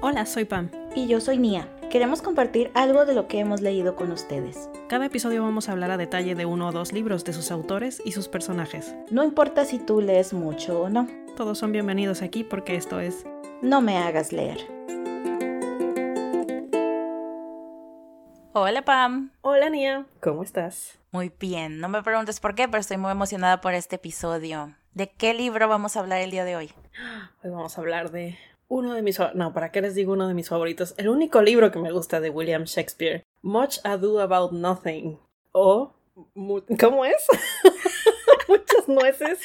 Hola, soy Pam. Y yo soy Nia. Queremos compartir algo de lo que hemos leído con ustedes. Cada episodio vamos a hablar a detalle de uno o dos libros de sus autores y sus personajes. No importa si tú lees mucho o no. Todos son bienvenidos aquí porque esto es... No me hagas leer. Hola Pam. Hola Nia, ¿cómo estás? Muy bien, no me preguntes por qué, pero estoy muy emocionada por este episodio. ¿De qué libro vamos a hablar el día de hoy? Hoy vamos a hablar de uno de mis... No, ¿para qué les digo uno de mis favoritos? El único libro que me gusta de William Shakespeare. Much Ado About Nothing. O... ¿Cómo es? Muchas nueces.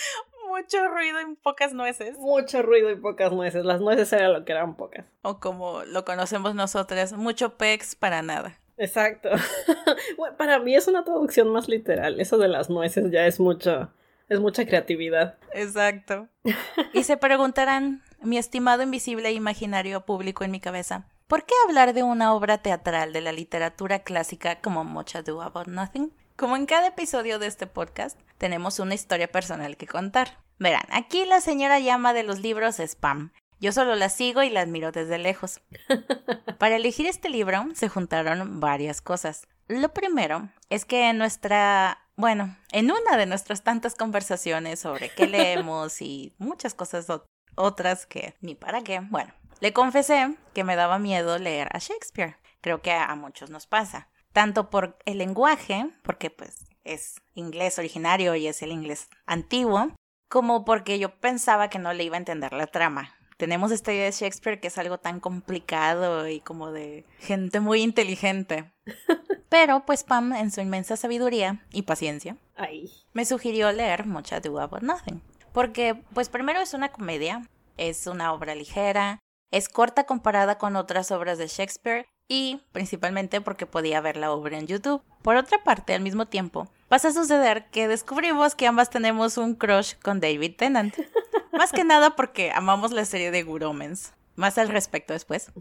Mucho ruido y pocas nueces. Mucho ruido y pocas nueces. Las nueces era lo que eran pocas. O como lo conocemos nosotras, mucho pex para nada. Exacto. para mí es una traducción más literal. Eso de las nueces ya es mucho... Es mucha creatividad. Exacto. Y se preguntarán, mi estimado invisible e imaginario público en mi cabeza, ¿por qué hablar de una obra teatral de la literatura clásica como Much Ado About Nothing? Como en cada episodio de este podcast, tenemos una historia personal que contar. Verán, aquí la señora llama de los libros spam. Yo solo la sigo y la admiro desde lejos. Para elegir este libro se juntaron varias cosas. Lo primero es que en nuestra bueno, en una de nuestras tantas conversaciones sobre qué leemos y muchas cosas otras que ni para qué, bueno, le confesé que me daba miedo leer a Shakespeare. Creo que a muchos nos pasa. Tanto por el lenguaje, porque pues es inglés originario y es el inglés antiguo, como porque yo pensaba que no le iba a entender la trama tenemos esta idea de Shakespeare que es algo tan complicado y como de gente muy inteligente. Pero pues Pam, en su inmensa sabiduría y paciencia, me sugirió leer Much Ado About Nothing. Porque pues primero es una comedia, es una obra ligera, es corta comparada con otras obras de Shakespeare y principalmente porque podía ver la obra en YouTube. Por otra parte, al mismo tiempo, pasa a suceder que descubrimos que ambas tenemos un crush con David Tennant. Más que nada porque amamos la serie de Good Omens. Más al respecto después.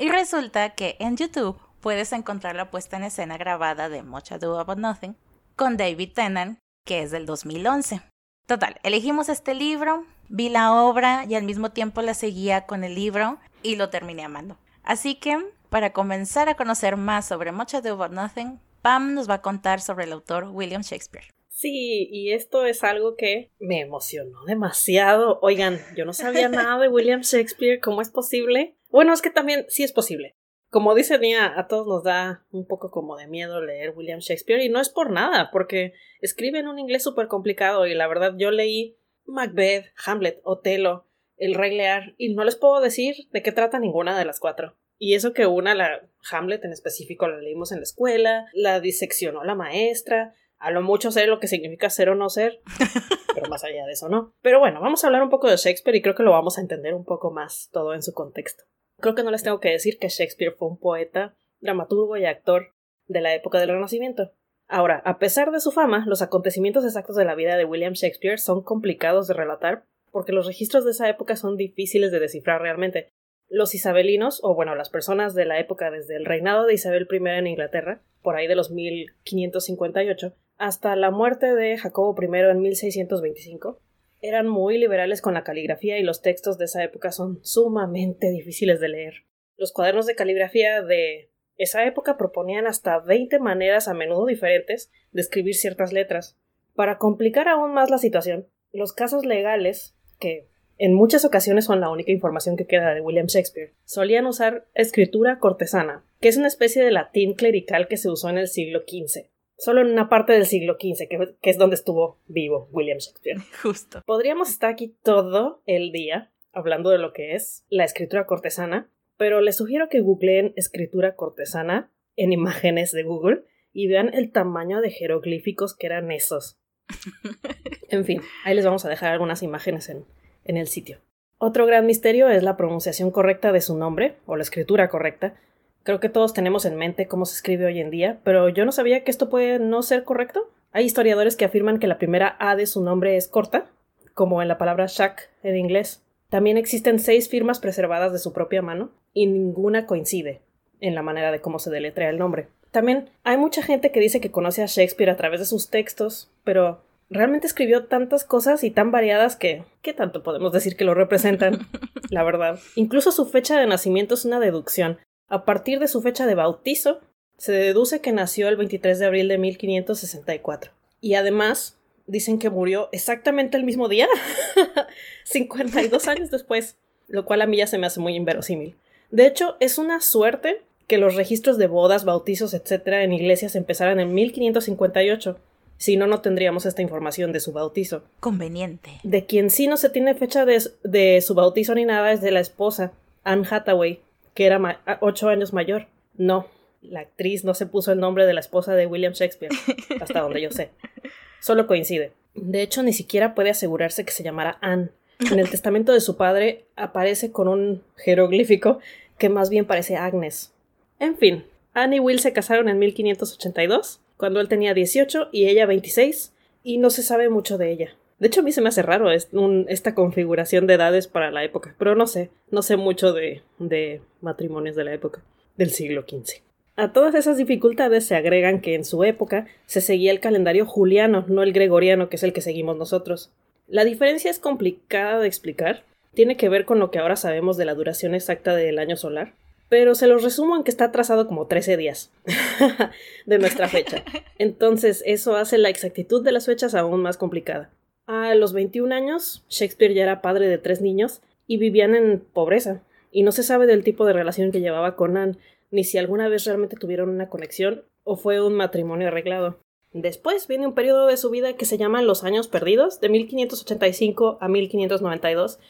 Y resulta que en YouTube puedes encontrar la puesta en escena grabada de Much Ado About Nothing con David Tennant, que es del 2011. Total, elegimos este libro, vi la obra y al mismo tiempo la seguía con el libro y lo terminé amando. Así que, para comenzar a conocer más sobre Much Ado About Nothing, Pam nos va a contar sobre el autor William Shakespeare. Sí, y esto es algo que me emocionó demasiado. Oigan, yo no sabía nada de William Shakespeare, ¿cómo es posible? Bueno, es que también sí es posible. Como dice Nia, a todos nos da un poco como de miedo leer William Shakespeare y no es por nada, porque escribe en un inglés súper complicado y la verdad yo leí Macbeth, Hamlet, Otelo, El Rey Lear y no les puedo decir de qué trata ninguna de las cuatro. Y eso que una, la Hamlet en específico, la leímos en la escuela, la diseccionó la maestra, a lo mucho sé lo que significa ser o no ser, pero más allá de eso no. Pero bueno, vamos a hablar un poco de Shakespeare y creo que lo vamos a entender un poco más todo en su contexto. Creo que no les tengo que decir que Shakespeare fue un poeta, dramaturgo y actor de la época del Renacimiento. Ahora, a pesar de su fama, los acontecimientos exactos de la vida de William Shakespeare son complicados de relatar porque los registros de esa época son difíciles de descifrar realmente. Los isabelinos, o bueno, las personas de la época desde el reinado de Isabel I en Inglaterra, por ahí de los 1558, hasta la muerte de Jacobo I en 1625, eran muy liberales con la caligrafía y los textos de esa época son sumamente difíciles de leer. Los cuadernos de caligrafía de esa época proponían hasta 20 maneras a menudo diferentes de escribir ciertas letras. Para complicar aún más la situación, los casos legales, que en muchas ocasiones son la única información que queda de William Shakespeare, solían usar escritura cortesana, que es una especie de latín clerical que se usó en el siglo XV solo en una parte del siglo XV, que, es donde estuvo vivo William Shakespeare. Justo. Podríamos estar aquí todo el día hablando de lo que es la escritura cortesana, pero les sugiero que googleen escritura cortesana en imágenes de Google y vean el tamaño de jeroglíficos que eran esos. en fin, ahí les vamos a dejar algunas imágenes en, en el sitio. Otro gran misterio es la pronunciación correcta de su nombre, o la escritura correcta, Creo que todos tenemos en mente cómo se escribe hoy en día, pero yo no sabía que esto puede no ser correcto. Hay historiadores que afirman que la primera A de su nombre es corta, como en la palabra Shaq en inglés. También existen seis firmas preservadas de su propia mano y ninguna coincide en la manera de cómo se deletrea el nombre. También hay mucha gente que dice que conoce a Shakespeare a través de sus textos, pero realmente escribió tantas cosas y tan variadas que, ¿qué tanto podemos decir que lo representan? La verdad. Incluso su fecha de nacimiento es una deducción. A partir de su fecha de bautizo, se deduce que nació el 23 de abril de 1564. Y además, dicen que murió exactamente el mismo día, 52 años después, lo cual a mí ya se me hace muy inverosímil. De hecho, es una suerte que los registros de bodas, bautizos, etc. en iglesias empezaran en 1558. Si no, no tendríamos esta información de su bautizo. Conveniente. De quien sí no se tiene fecha de, de su bautizo ni nada es de la esposa, Anne Hathaway, que era ocho años mayor. No, la actriz no se puso el nombre de la esposa de William Shakespeare, hasta donde yo sé. Solo coincide. De hecho, ni siquiera puede asegurarse que se llamara Anne. En el testamento de su padre aparece con un jeroglífico que más bien parece Agnes. En fin, Anne y Will se casaron en 1582, cuando él tenía 18 y ella 26, y no se sabe mucho de ella. De hecho, a mí se me hace raro esta configuración de edades para la época, pero no sé, no sé mucho de, de matrimonios de la época, del siglo XV. A todas esas dificultades se agregan que en su época se seguía el calendario juliano, no el gregoriano, que es el que seguimos nosotros. La diferencia es complicada de explicar, tiene que ver con lo que ahora sabemos de la duración exacta del año solar, pero se los resumo en que está atrasado como 13 días de nuestra fecha. Entonces, eso hace la exactitud de las fechas aún más complicada. A los 21 años, Shakespeare ya era padre de tres niños y vivían en pobreza, y no se sabe del tipo de relación que llevaba con Anne, ni si alguna vez realmente tuvieron una conexión o fue un matrimonio arreglado. Después viene un periodo de su vida que se llama Los Años Perdidos, de 1585 a 1592,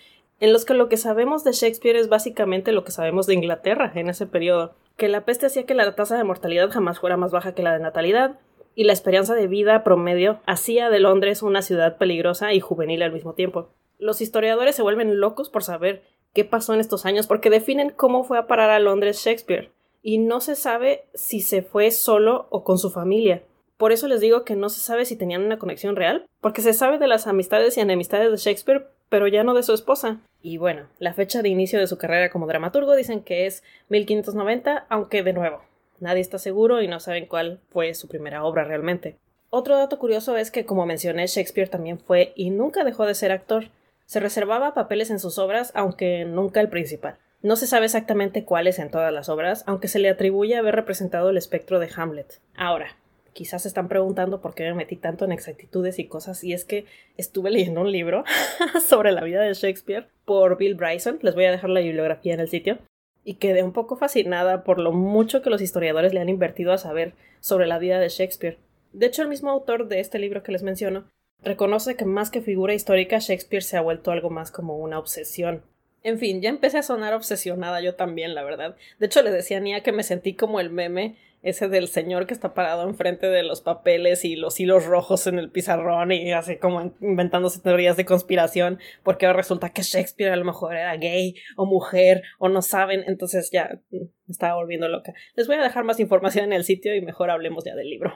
en los que lo que sabemos de Shakespeare es básicamente lo que sabemos de Inglaterra en ese periodo, que la peste hacía que la tasa de mortalidad jamás fuera más baja que la de natalidad, y la esperanza de vida promedio hacía de Londres una ciudad peligrosa y juvenil al mismo tiempo. Los historiadores se vuelven locos por saber qué pasó en estos años porque definen cómo fue a parar a Londres Shakespeare y no se sabe si se fue solo o con su familia. Por eso les digo que no se sabe si tenían una conexión real, porque se sabe de las amistades y enemistades de Shakespeare, pero ya no de su esposa. Y bueno, la fecha de inicio de su carrera como dramaturgo dicen que es 1590, aunque de nuevo, nadie está seguro y no saben cuál fue su primera obra realmente. Otro dato curioso es que, como mencioné, Shakespeare también fue y nunca dejó de ser actor. Se reservaba papeles en sus obras, aunque nunca el principal. No se sabe exactamente cuáles en todas las obras, aunque se le atribuye haber representado el espectro de Hamlet. Ahora, quizás se están preguntando por qué me metí tanto en exactitudes y cosas, y es que estuve leyendo un libro sobre la vida de Shakespeare por Bill Bryson, les voy a dejar la bibliografía en el sitio, y quedé un poco fascinada por lo mucho que los historiadores le han invertido a saber sobre la vida de Shakespeare. De hecho, el mismo autor de este libro que les menciono reconoce que más que figura histórica, Shakespeare se ha vuelto algo más como una obsesión. En fin, ya empecé a sonar obsesionada yo también, la verdad. De hecho, le decía a Nia que me sentí como el meme ese del señor que está parado enfrente de los papeles y los hilos rojos en el pizarrón y así como inventándose teorías de conspiración porque ahora resulta que Shakespeare a lo mejor era gay o mujer o no saben, entonces ya me estaba volviendo loca. Les voy a dejar más información en el sitio y mejor hablemos ya del libro.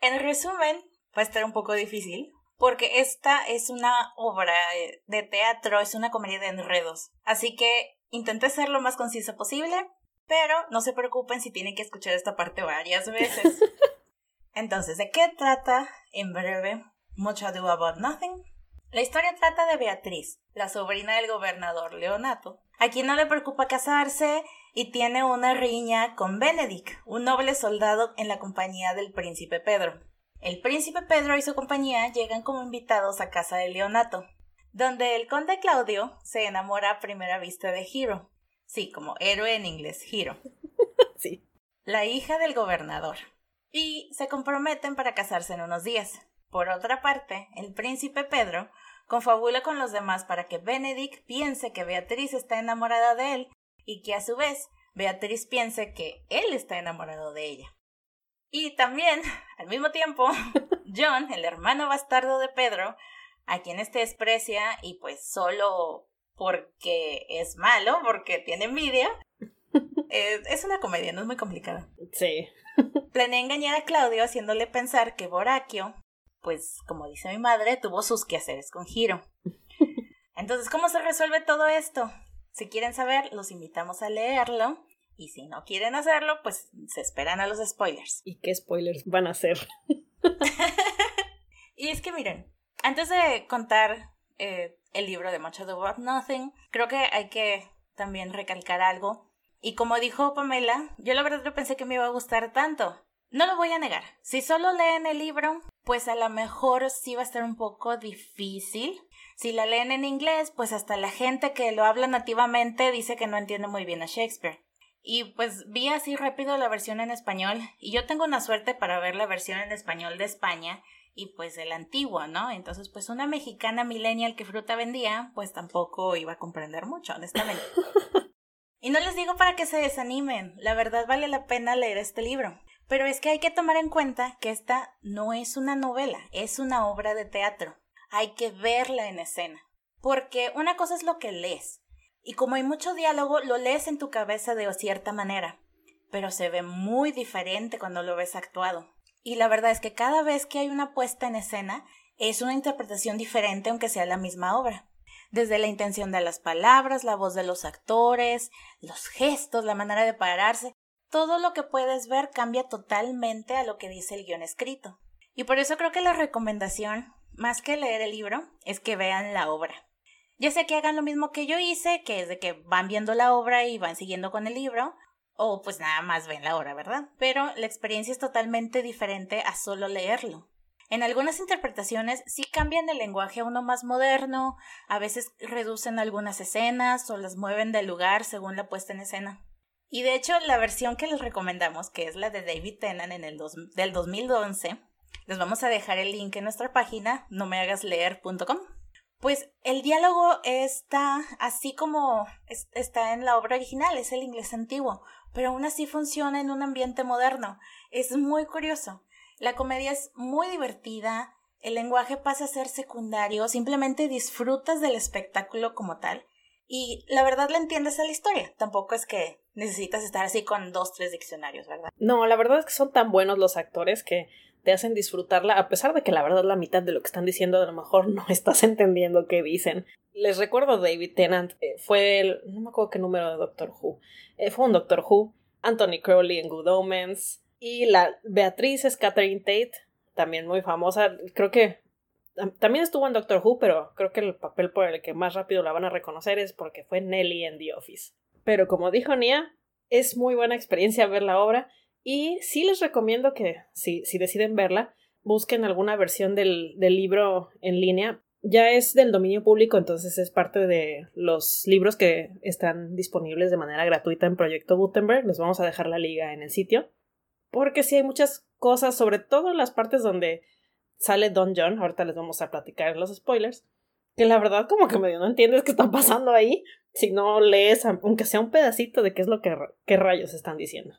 En resumen, va a estar un poco difícil porque esta es una obra de teatro, es una comedia de enredos. Así que intenté ser lo más conciso posible, pero no se preocupen si tienen que escuchar esta parte varias veces. Entonces, ¿de qué trata? En breve, Much Ado About Nothing. La historia trata de Beatriz, la sobrina del gobernador Leonato, a quien no le preocupa casarse y tiene una riña con Benedict, un noble soldado en la compañía del príncipe Pedro. El príncipe Pedro y su compañía llegan como invitados a casa de Leonato, donde el conde Claudio se enamora a primera vista de Hero. Sí, como héroe en inglés, Hero. sí. La hija del gobernador. Y se comprometen para casarse en unos días. Por otra parte, el príncipe Pedro confabula con los demás para que Benedict piense que Beatriz está enamorada de él y que a su vez Beatriz piense que él está enamorado de ella. Y también, al mismo tiempo, John, el hermano bastardo de Pedro, a quien este desprecia y pues solo porque es malo, porque tiene envidia. es una comedia, no es muy complicada. Sí. Planea engañar a Claudio haciéndole pensar que Boraquio, pues como dice mi madre, tuvo sus quehaceres con Giro. Entonces, ¿cómo se resuelve todo esto? Si quieren saber, los invitamos a leerlo. Y si no quieren hacerlo, pues se esperan a los spoilers. ¿Y qué spoilers van a hacer? y es que miren, Antes de contar eh, el libro de Much Ado About Nothing, creo que hay que también recalcar algo. Y como dijo Pamela, yo la verdad no pensé que me iba a gustar tanto. No lo voy a negar. Si solo leen el libro, pues a lo mejor sí va a estar un poco difícil. Si la leen en inglés, pues hasta la gente que lo habla nativamente dice que no entiende muy bien a Shakespeare. Y pues vi así rápido la versión en español y yo tengo una suerte para ver la versión en español de España y pues el antiguo, ¿no? Entonces pues una mexicana millennial que fruta vendía pues tampoco iba a comprender mucho, honestamente. y no les digo para que se desanimen, la verdad vale la pena leer este libro. Pero es que hay que tomar en cuenta que esta no es una novela, es una obra de teatro. Hay que verla en escena. Porque una cosa es lo que lees, y como hay mucho diálogo, lo lees en tu cabeza de cierta manera, pero se ve muy diferente cuando lo ves actuado. Y la verdad es que cada vez que hay una puesta en escena, es una interpretación diferente aunque sea la misma obra. Desde la intención de las palabras, la voz de los actores, los gestos, la manera de pararse, todo lo que puedes ver cambia totalmente a lo que dice el guion escrito. Y por eso creo que la recomendación, más que leer el libro, es que vean la obra. Ya sé que hagan lo mismo que yo hice, que es de que van viendo la obra y van siguiendo con el libro, o pues nada más ven la obra, ¿verdad? Pero la experiencia es totalmente diferente a solo leerlo. En algunas interpretaciones sí cambian el lenguaje a uno más moderno, a veces reducen algunas escenas o las mueven del lugar según la puesta en escena. Y de hecho, la versión que les recomendamos, que es la de David Tennant en el del 2011, les vamos a dejar el link en nuestra página nomehagasleer.com pues el diálogo está así como está en la obra original, es el inglés antiguo, pero aún así funciona en un ambiente moderno. Es muy curioso. La comedia es muy divertida, el lenguaje pasa a ser secundario, simplemente disfrutas del espectáculo como tal. Y la verdad la entiendes a la historia. Tampoco es que necesitas estar así con dos, tres diccionarios, ¿verdad? No, la verdad es que son tan buenos los actores que te hacen disfrutarla, a pesar de que la verdad la mitad de lo que están diciendo a lo mejor no estás entendiendo qué dicen. Les recuerdo David Tennant, eh, fue el, no me acuerdo qué número de Doctor Who, eh, fue un Doctor Who, Anthony Crowley en Good Omens, y la Beatriz es Catherine Tate, también muy famosa, creo que también estuvo en Doctor Who, pero creo que el papel por el que más rápido la van a reconocer es porque fue Nelly en The Office. Pero como dijo Nia, es muy buena experiencia ver la obra y sí les recomiendo que, si, si deciden verla, busquen alguna versión del, del libro en línea. Ya es del dominio público, entonces es parte de los libros que están disponibles de manera gratuita en Proyecto Gutenberg. Les vamos a dejar la liga en el sitio. Porque sí hay muchas cosas, sobre todo en las partes donde sale Don John, ahorita les vamos a platicar los spoilers, que la verdad como que medio no entiendes qué está pasando ahí si no lees, aunque sea un pedacito de qué es lo que qué rayos están diciendo.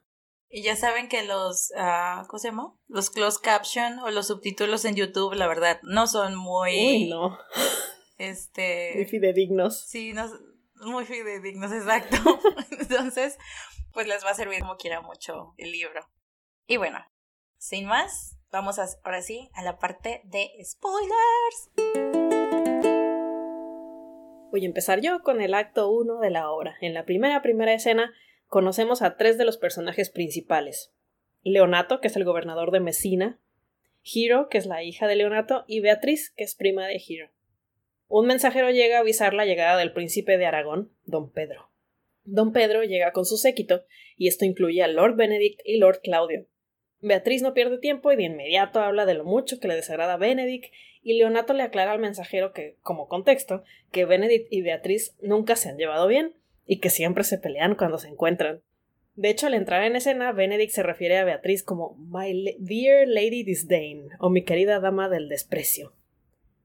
Y ya saben que los, uh, ¿cómo se llama? Los closed caption o los subtítulos en YouTube, la verdad, no son muy... Uy, no. Este... Muy fidedignos. Sí, no, muy fidedignos, exacto. Entonces, pues les va a servir como quiera mucho el libro. Y bueno, sin más, vamos a, ahora sí a la parte de spoilers. Voy a empezar yo con el acto 1 de la obra. En la primera primera escena conocemos a tres de los personajes principales. Leonato, que es el gobernador de Messina, Hiro, que es la hija de Leonato, y Beatriz, que es prima de Hiro. Un mensajero llega a avisar la llegada del príncipe de Aragón, don Pedro. Don Pedro llega con su séquito, y esto incluye a Lord Benedict y Lord Claudio. Beatriz no pierde tiempo y de inmediato habla de lo mucho que le desagrada a Benedict, y Leonato le aclara al mensajero que, como contexto, que Benedict y Beatriz nunca se han llevado bien, y que siempre se pelean cuando se encuentran. De hecho, al entrar en escena, Benedict se refiere a Beatriz como My dear Lady Disdain o mi querida dama del desprecio.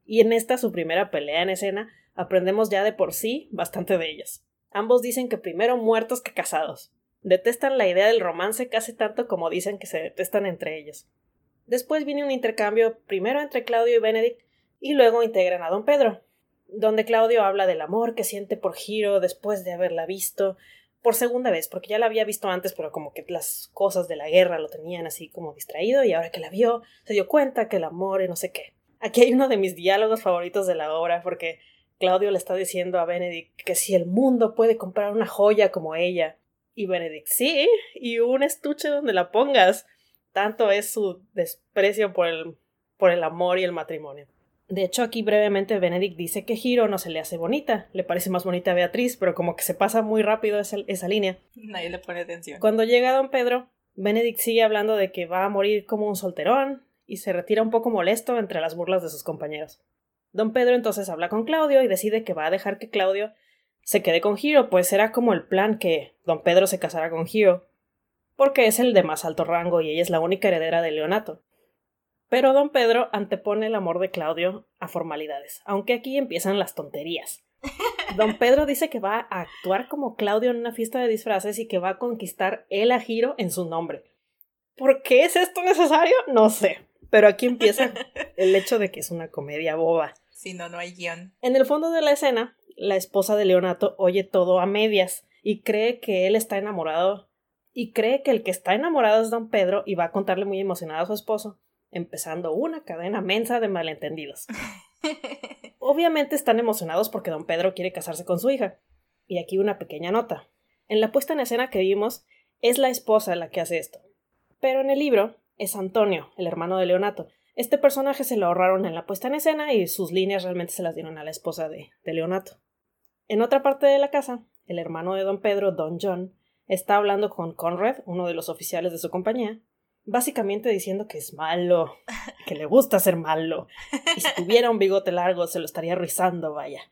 Y en esta su primera pelea en escena, aprendemos ya de por sí bastante de ellas. Ambos dicen que primero muertos que casados. Detestan la idea del romance casi tanto como dicen que se detestan entre ellos. Después viene un intercambio primero entre Claudio y Benedict y luego integran a don Pedro, donde Claudio habla del amor que siente por Hiro después de haberla visto por segunda vez, porque ya la había visto antes, pero como que las cosas de la guerra lo tenían así como distraído, y ahora que la vio, se dio cuenta que el amor y no sé qué. Aquí hay uno de mis diálogos favoritos de la obra, porque Claudio le está diciendo a Benedict que si el mundo puede comprar una joya como ella. Y Benedict, sí, y un estuche donde la pongas. Tanto es su desprecio por el, por el amor y el matrimonio. De hecho, aquí brevemente Benedict dice que Hiro no se le hace bonita, le parece más bonita a Beatriz, pero como que se pasa muy rápido esa, esa línea. Nadie le pone atención. Cuando llega don Pedro, Benedict sigue hablando de que va a morir como un solterón y se retira un poco molesto entre las burlas de sus compañeros. Don Pedro entonces habla con Claudio y decide que va a dejar que Claudio se quede con Hiro, pues era como el plan que don Pedro se casara con Hiro, porque es el de más alto rango y ella es la única heredera de Leonato. Pero don Pedro antepone el amor de Claudio a formalidades, aunque aquí empiezan las tonterías. Don Pedro dice que va a actuar como Claudio en una fiesta de disfraces y que va a conquistar él a Giro en su nombre. ¿Por qué es esto necesario? No sé. Pero aquí empieza el hecho de que es una comedia boba. Si no, no hay guion. En el fondo de la escena, la esposa de Leonato oye todo a medias y cree que él está enamorado y cree que el que está enamorado es don Pedro y va a contarle muy emocionado a su esposo, empezando una cadena mensa de malentendidos. Obviamente están emocionados porque don Pedro quiere casarse con su hija. Y aquí una pequeña nota. En la puesta en escena que vimos, es la esposa la que hace esto. Pero en el libro es Antonio, el hermano de Leonato. Este personaje se lo ahorraron en la puesta en escena y sus líneas realmente se las dieron a la esposa de, de Leonato. En otra parte de la casa, el hermano de don Pedro, don John, está hablando con Conrad, uno de los oficiales de su compañía, básicamente diciendo que es malo, que le gusta ser malo, y si tuviera un bigote largo se lo estaría rizando, vaya.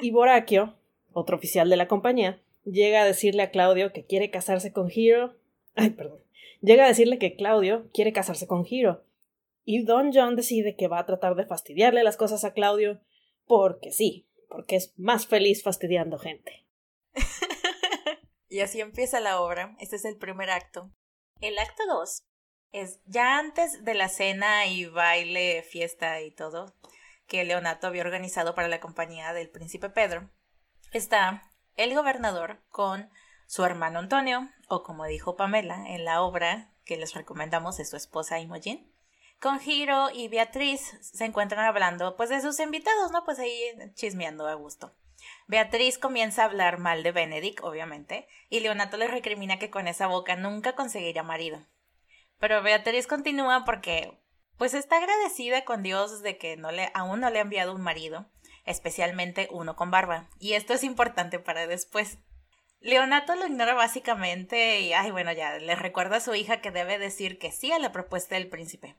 Y Boraquio, otro oficial de la compañía, llega a decirle a Claudio que quiere casarse con Hiro. Ay, perdón. Llega a decirle que Claudio quiere casarse con Hiro. Y Don John decide que va a tratar de fastidiarle las cosas a Claudio porque sí, porque es más feliz fastidiando gente. y así empieza la obra. Este es el primer acto. El acto 2 es ya antes de la cena y baile, fiesta y todo que Leonato había organizado para la compañía del príncipe Pedro. Está el gobernador con su hermano Antonio, o como dijo Pamela en la obra que les recomendamos es su esposa Imogen. Con Hiro y Beatriz se encuentran hablando pues de sus invitados, ¿no? Pues ahí chismeando a gusto. Beatriz comienza a hablar mal de Benedict, obviamente, y Leonato le recrimina que con esa boca nunca conseguiría marido. Pero Beatriz continúa porque, pues está agradecida con Dios de que no le, aún no le ha enviado un marido, especialmente uno con barba, y esto es importante para después. Leonato lo ignora básicamente y, ay, bueno, ya, le recuerda a su hija que debe decir que sí a la propuesta del príncipe.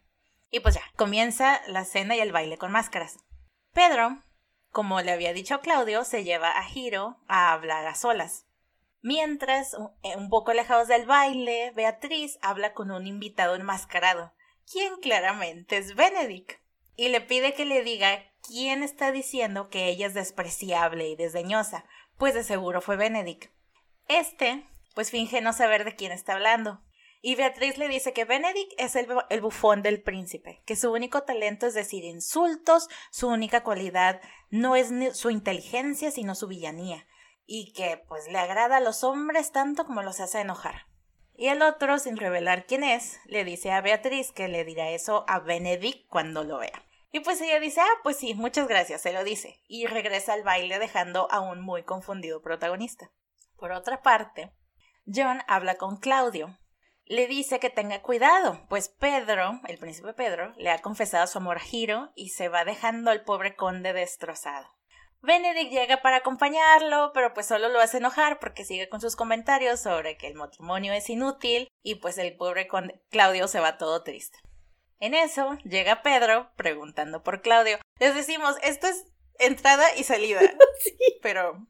Y pues ya, comienza la cena y el baile con máscaras. Pedro, como le había dicho Claudio, se lleva a Hiro a hablar a solas. Mientras, eh, un poco alejados del baile, Beatriz habla con un invitado enmascarado, quien claramente es Benedict, y le pide que le diga quién está diciendo que ella es despreciable y desdeñosa, pues de seguro fue Benedict. Este, pues finge no saber de quién está hablando, y Beatriz le dice que Benedict es el, bufón del príncipe, que su único talento es decir insultos, su única cualidad no es su inteligencia, sino su villanía, y que pues le agrada a los hombres tanto como los hace enojar. Y el otro, sin revelar quién es, le dice a Beatriz que le dirá eso a Benedict cuando lo vea. Y pues ella dice, ah, pues sí, muchas gracias, se lo dice, y regresa al baile dejando a un muy confundido protagonista. Por otra parte, John habla con Claudio, le dice que tenga cuidado, pues Pedro, el príncipe Pedro, le ha confesado su amor a Giro y se va dejando al pobre conde destrozado. Benedict llega para acompañarlo, pero pues solo lo hace enojar porque sigue con sus comentarios sobre que el matrimonio es inútil y pues el pobre conde Claudio se va todo triste. En eso llega Pedro preguntando por Claudio. Les decimos, esto es entrada y salida. sí. Pero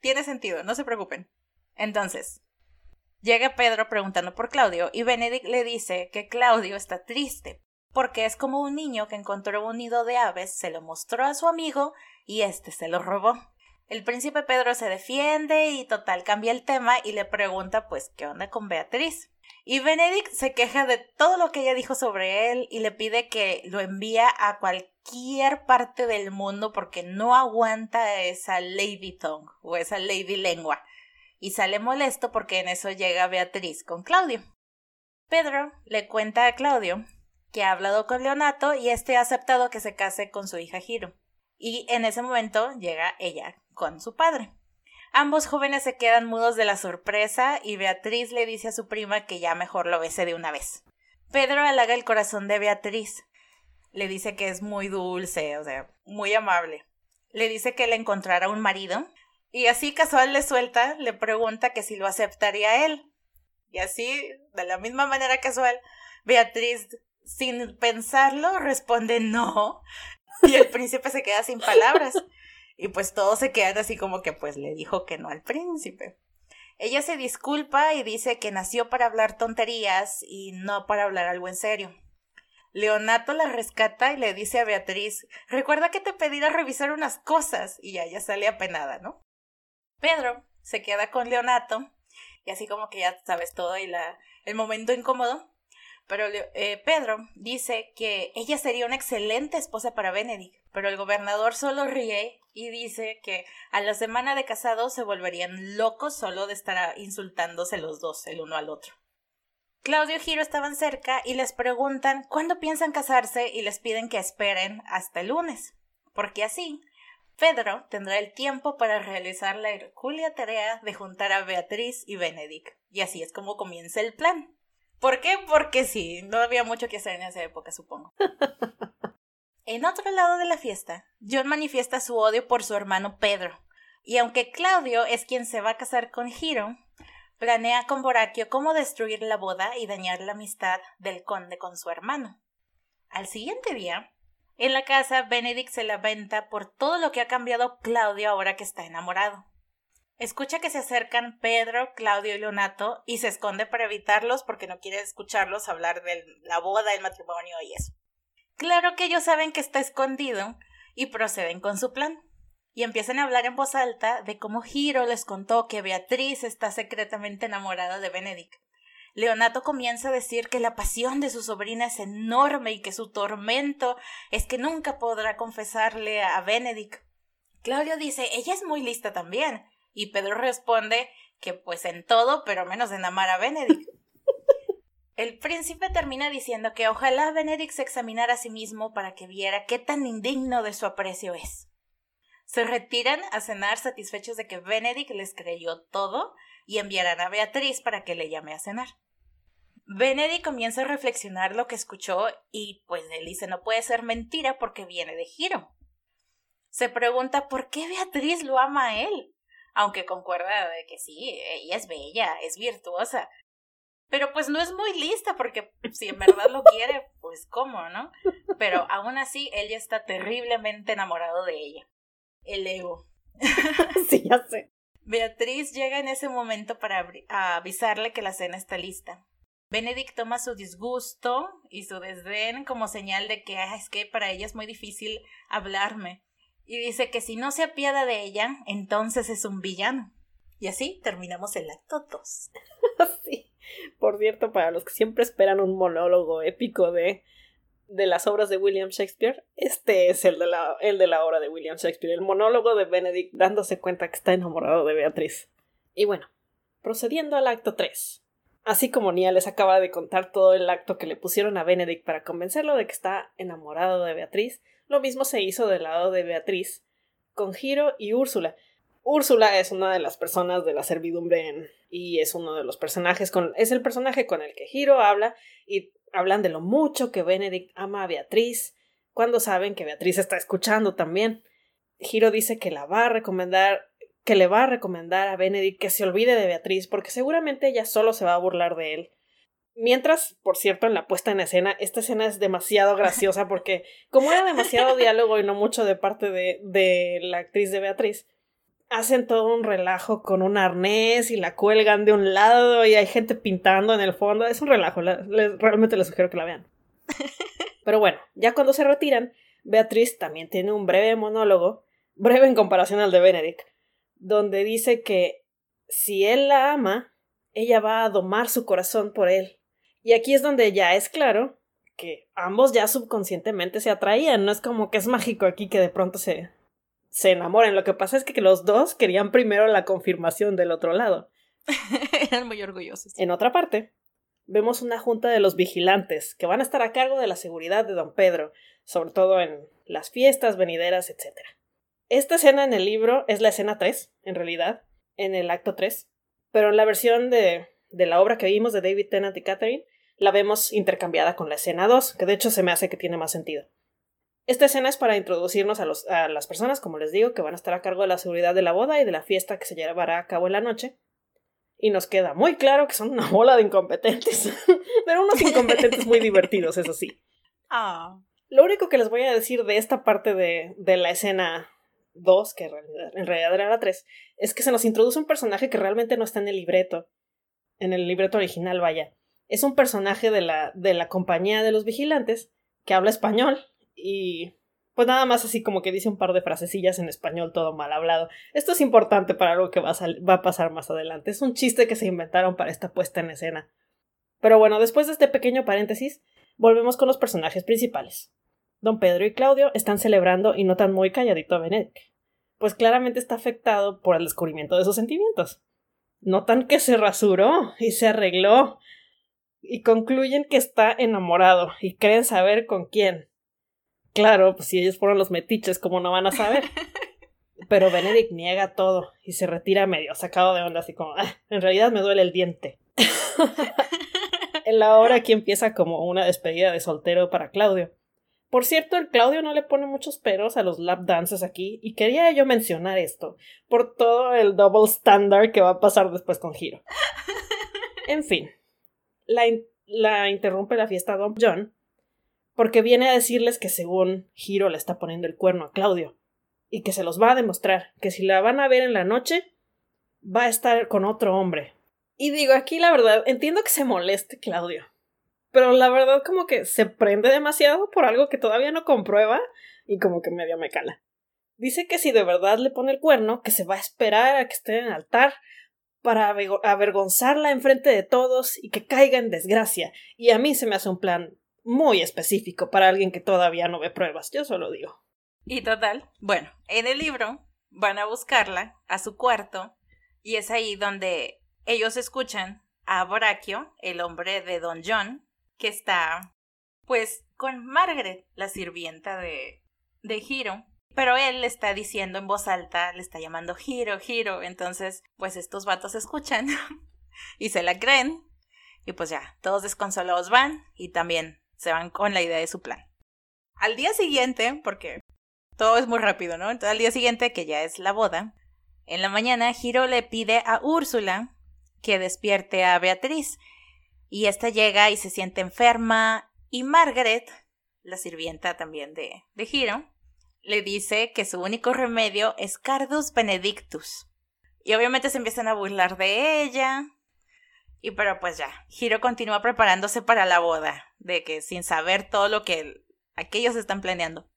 tiene sentido, no se preocupen. Entonces, Llega Pedro preguntando por Claudio y Benedict le dice que Claudio está triste porque es como un niño que encontró un nido de aves, se lo mostró a su amigo y éste se lo robó. El príncipe Pedro se defiende y total cambia el tema y le pregunta pues qué onda con Beatriz. Y Benedict se queja de todo lo que ella dijo sobre él y le pide que lo envíe a cualquier parte del mundo porque no aguanta esa lady tongue o esa lady lengua y sale molesto porque en eso llega Beatriz con Claudio. Pedro le cuenta a Claudio que ha hablado con Leonato y este ha aceptado que se case con su hija Giro. Y en ese momento llega ella con su padre. Ambos jóvenes se quedan mudos de la sorpresa y Beatriz le dice a su prima que ya mejor lo bese de una vez. Pedro halaga el corazón de Beatriz. Le dice que es muy dulce, o sea, muy amable. Le dice que le encontrará un marido y así casual le suelta, le pregunta que si lo aceptaría él. Y así, de la misma manera casual, Beatriz, sin pensarlo, responde no. Y el príncipe se queda sin palabras. Y pues todos se quedan así como que pues le dijo que no al príncipe. Ella se disculpa y dice que nació para hablar tonterías y no para hablar algo en serio. Leonato la rescata y le dice a Beatriz, recuerda que te pedí a revisar unas cosas y ya, ya sale apenada, ¿no? Pedro se queda con Leonato y así como que ya sabes todo y la, el momento incómodo pero eh, Pedro dice que ella sería una excelente esposa para Benedict, pero el gobernador solo ríe y dice que a la semana de casados se volverían locos solo de estar insultándose los dos el uno al otro. Claudio y Giro estaban cerca y les preguntan cuándo piensan casarse y les piden que esperen hasta el lunes, porque así Pedro tendrá el tiempo para realizar la hercúlea tarea de juntar a Beatriz y Benedict, y así es como comienza el plan. ¿Por qué? Porque sí, no había mucho que hacer en esa época, supongo. en otro lado de la fiesta, John manifiesta su odio por su hermano Pedro, y aunque Claudio es quien se va a casar con Hiro, planea con Borachio cómo destruir la boda y dañar la amistad del conde con su hermano. Al siguiente día, en la casa, Benedict se lamenta por todo lo que ha cambiado Claudio ahora que está enamorado. Escucha que se acercan Pedro, Claudio y Leonato y se esconde para evitarlos porque no quiere escucharlos hablar de la boda, el matrimonio y eso. Claro que ellos saben que está escondido y proceden con su plan. Y empiezan a hablar en voz alta de cómo Hiro les contó que Beatriz está secretamente enamorada de Benedict. Leonato comienza a decir que la pasión de su sobrina es enorme y que su tormento es que nunca podrá confesarle a Benedict. Claudio dice, ella es muy lista también, y Pedro responde que pues en todo, pero menos en amar a Benedict. El príncipe termina diciendo que ojalá Benedict se examinara a sí mismo para que viera qué tan indigno de su aprecio es. Se retiran a cenar satisfechos de que Benedict les creyó todo y enviarán a Beatriz para que le llame a cenar. Benedict comienza a reflexionar lo que escuchó y pues él dice no puede ser mentira porque viene de giro. Se pregunta por qué Beatriz lo ama a él aunque concuerda de que sí, ella es bella, es virtuosa, pero pues no es muy lista porque si en verdad lo quiere, pues cómo, ¿no? Pero aún así, ella está terriblemente enamorado de ella. El ego. sí, ya sé. Beatriz llega en ese momento para avisarle que la cena está lista. Benedict toma su disgusto y su desdén como señal de que es que para ella es muy difícil hablarme y dice que si no se apiada de ella, entonces es un villano. Y así terminamos el acto 2. sí. Por cierto, para los que siempre esperan un monólogo épico de, de las obras de William Shakespeare, este es el de, la, el de la obra de William Shakespeare, el monólogo de Benedict dándose cuenta que está enamorado de Beatriz. Y bueno, procediendo al acto 3. Así como Nia les acaba de contar todo el acto que le pusieron a Benedict para convencerlo de que está enamorado de Beatriz, lo mismo se hizo del lado de Beatriz, con Giro y Úrsula. Úrsula es una de las personas de la servidumbre en, y es uno de los personajes con es el personaje con el que Giro habla y hablan de lo mucho que Benedict ama a Beatriz cuando saben que Beatriz está escuchando también. Giro dice que la va a recomendar que le va a recomendar a Benedict que se olvide de Beatriz porque seguramente ella solo se va a burlar de él Mientras, por cierto, en la puesta en escena, esta escena es demasiado graciosa porque como era demasiado diálogo y no mucho de parte de, de la actriz de Beatriz, hacen todo un relajo con un arnés y la cuelgan de un lado y hay gente pintando en el fondo. Es un relajo, realmente les sugiero que la vean. Pero bueno, ya cuando se retiran, Beatriz también tiene un breve monólogo, breve en comparación al de Benedict, donde dice que si él la ama, ella va a domar su corazón por él y aquí es donde ya es claro que ambos ya subconscientemente se atraían, no es como que es mágico aquí que de pronto se, se enamoren, lo que pasa es que los dos querían primero la confirmación del otro lado. Eran muy orgullosos. En otra parte, vemos una junta de los vigilantes que van a estar a cargo de la seguridad de don Pedro, sobre todo en las fiestas venideras, etc. Esta escena en el libro es la escena 3, en realidad, en el acto 3, pero en la versión de de la obra que vimos de David Tennant y Catherine, la vemos intercambiada con la escena 2, que de hecho se me hace que tiene más sentido. Esta escena es para introducirnos a, los, a las personas, como les digo, que van a estar a cargo de la seguridad de la boda y de la fiesta que se llevará a cabo en la noche. Y nos queda muy claro que son una bola de incompetentes. Pero unos incompetentes muy divertidos, eso sí. Ah. Lo único que les voy a decir de esta parte de, de la escena 2, que en realidad, en realidad era la 3, es que se nos introduce un personaje que realmente no está en el libreto. En el libreto original, vaya. Es un personaje de la, de la compañía de los vigilantes que habla español y pues nada más así como que dice un par de frasecillas en español todo mal hablado. Esto es importante para algo que va a, pasar más adelante. Es un chiste que se inventaron para esta puesta en escena. Pero bueno, después de este pequeño paréntesis, volvemos con los personajes principales. Don Pedro y Claudio están celebrando y notan muy calladito a Benedict, pues claramente está afectado por el descubrimiento de sus sentimientos. Notan que se rasuró y se arregló y concluyen que está enamorado y creen saber con quién. Claro, pues si ellos fueron los metiches, ¿cómo no van a saber? Pero Benedict niega todo y se retira medio sacado de onda, así como, ah, en realidad me duele el diente. en la hora aquí empieza como una despedida de soltero para Claudio. Por cierto, el Claudio no le pone muchos peros a los lap dances aquí, y quería yo mencionar esto, por todo el double standard que va a pasar después con Hiro. En fin, la, la interrumpe la fiesta Don John, porque viene a decirles que según Hiro le está poniendo el cuerno a Claudio, y que se los va a demostrar, que si la van a ver en la noche, va a estar con otro hombre. Y digo, aquí la verdad, entiendo que se moleste Claudio, pero la verdad como que se prende demasiado por algo que todavía no comprueba y como que medio me cala. Dice que si de verdad le pone el cuerno, que se va a esperar a que esté en el altar para avergonzarla enfrente de todos y que caiga en desgracia. Y a mí se me hace un plan muy específico para alguien que todavía no ve pruebas, yo solo digo. Y total, bueno, en el libro van a buscarla a su cuarto y es ahí donde ellos escuchan a Boraquio, el hombre de Don John, que está pues con Margaret, la sirvienta de, de Hiro. Pero él le está diciendo en voz alta, le está llamando Hiro, Hiro. Entonces, pues estos vatos escuchan y se la creen. Y pues ya, todos desconsolados van y también se van con la idea de su plan. Al día siguiente, porque todo es muy rápido, ¿no? Entonces al día siguiente, que ya es la boda, en la mañana Hiro le pide a Úrsula que despierte a Beatriz y esta llega y se siente enferma y Margaret, la sirvienta también de, de Hiro, le dice que su único remedio es Cardus Benedictus. Y obviamente se empiezan a burlar de ella. Y pero pues ya, Hiro continúa preparándose para la boda, de que sin saber todo lo que aquellos están planeando.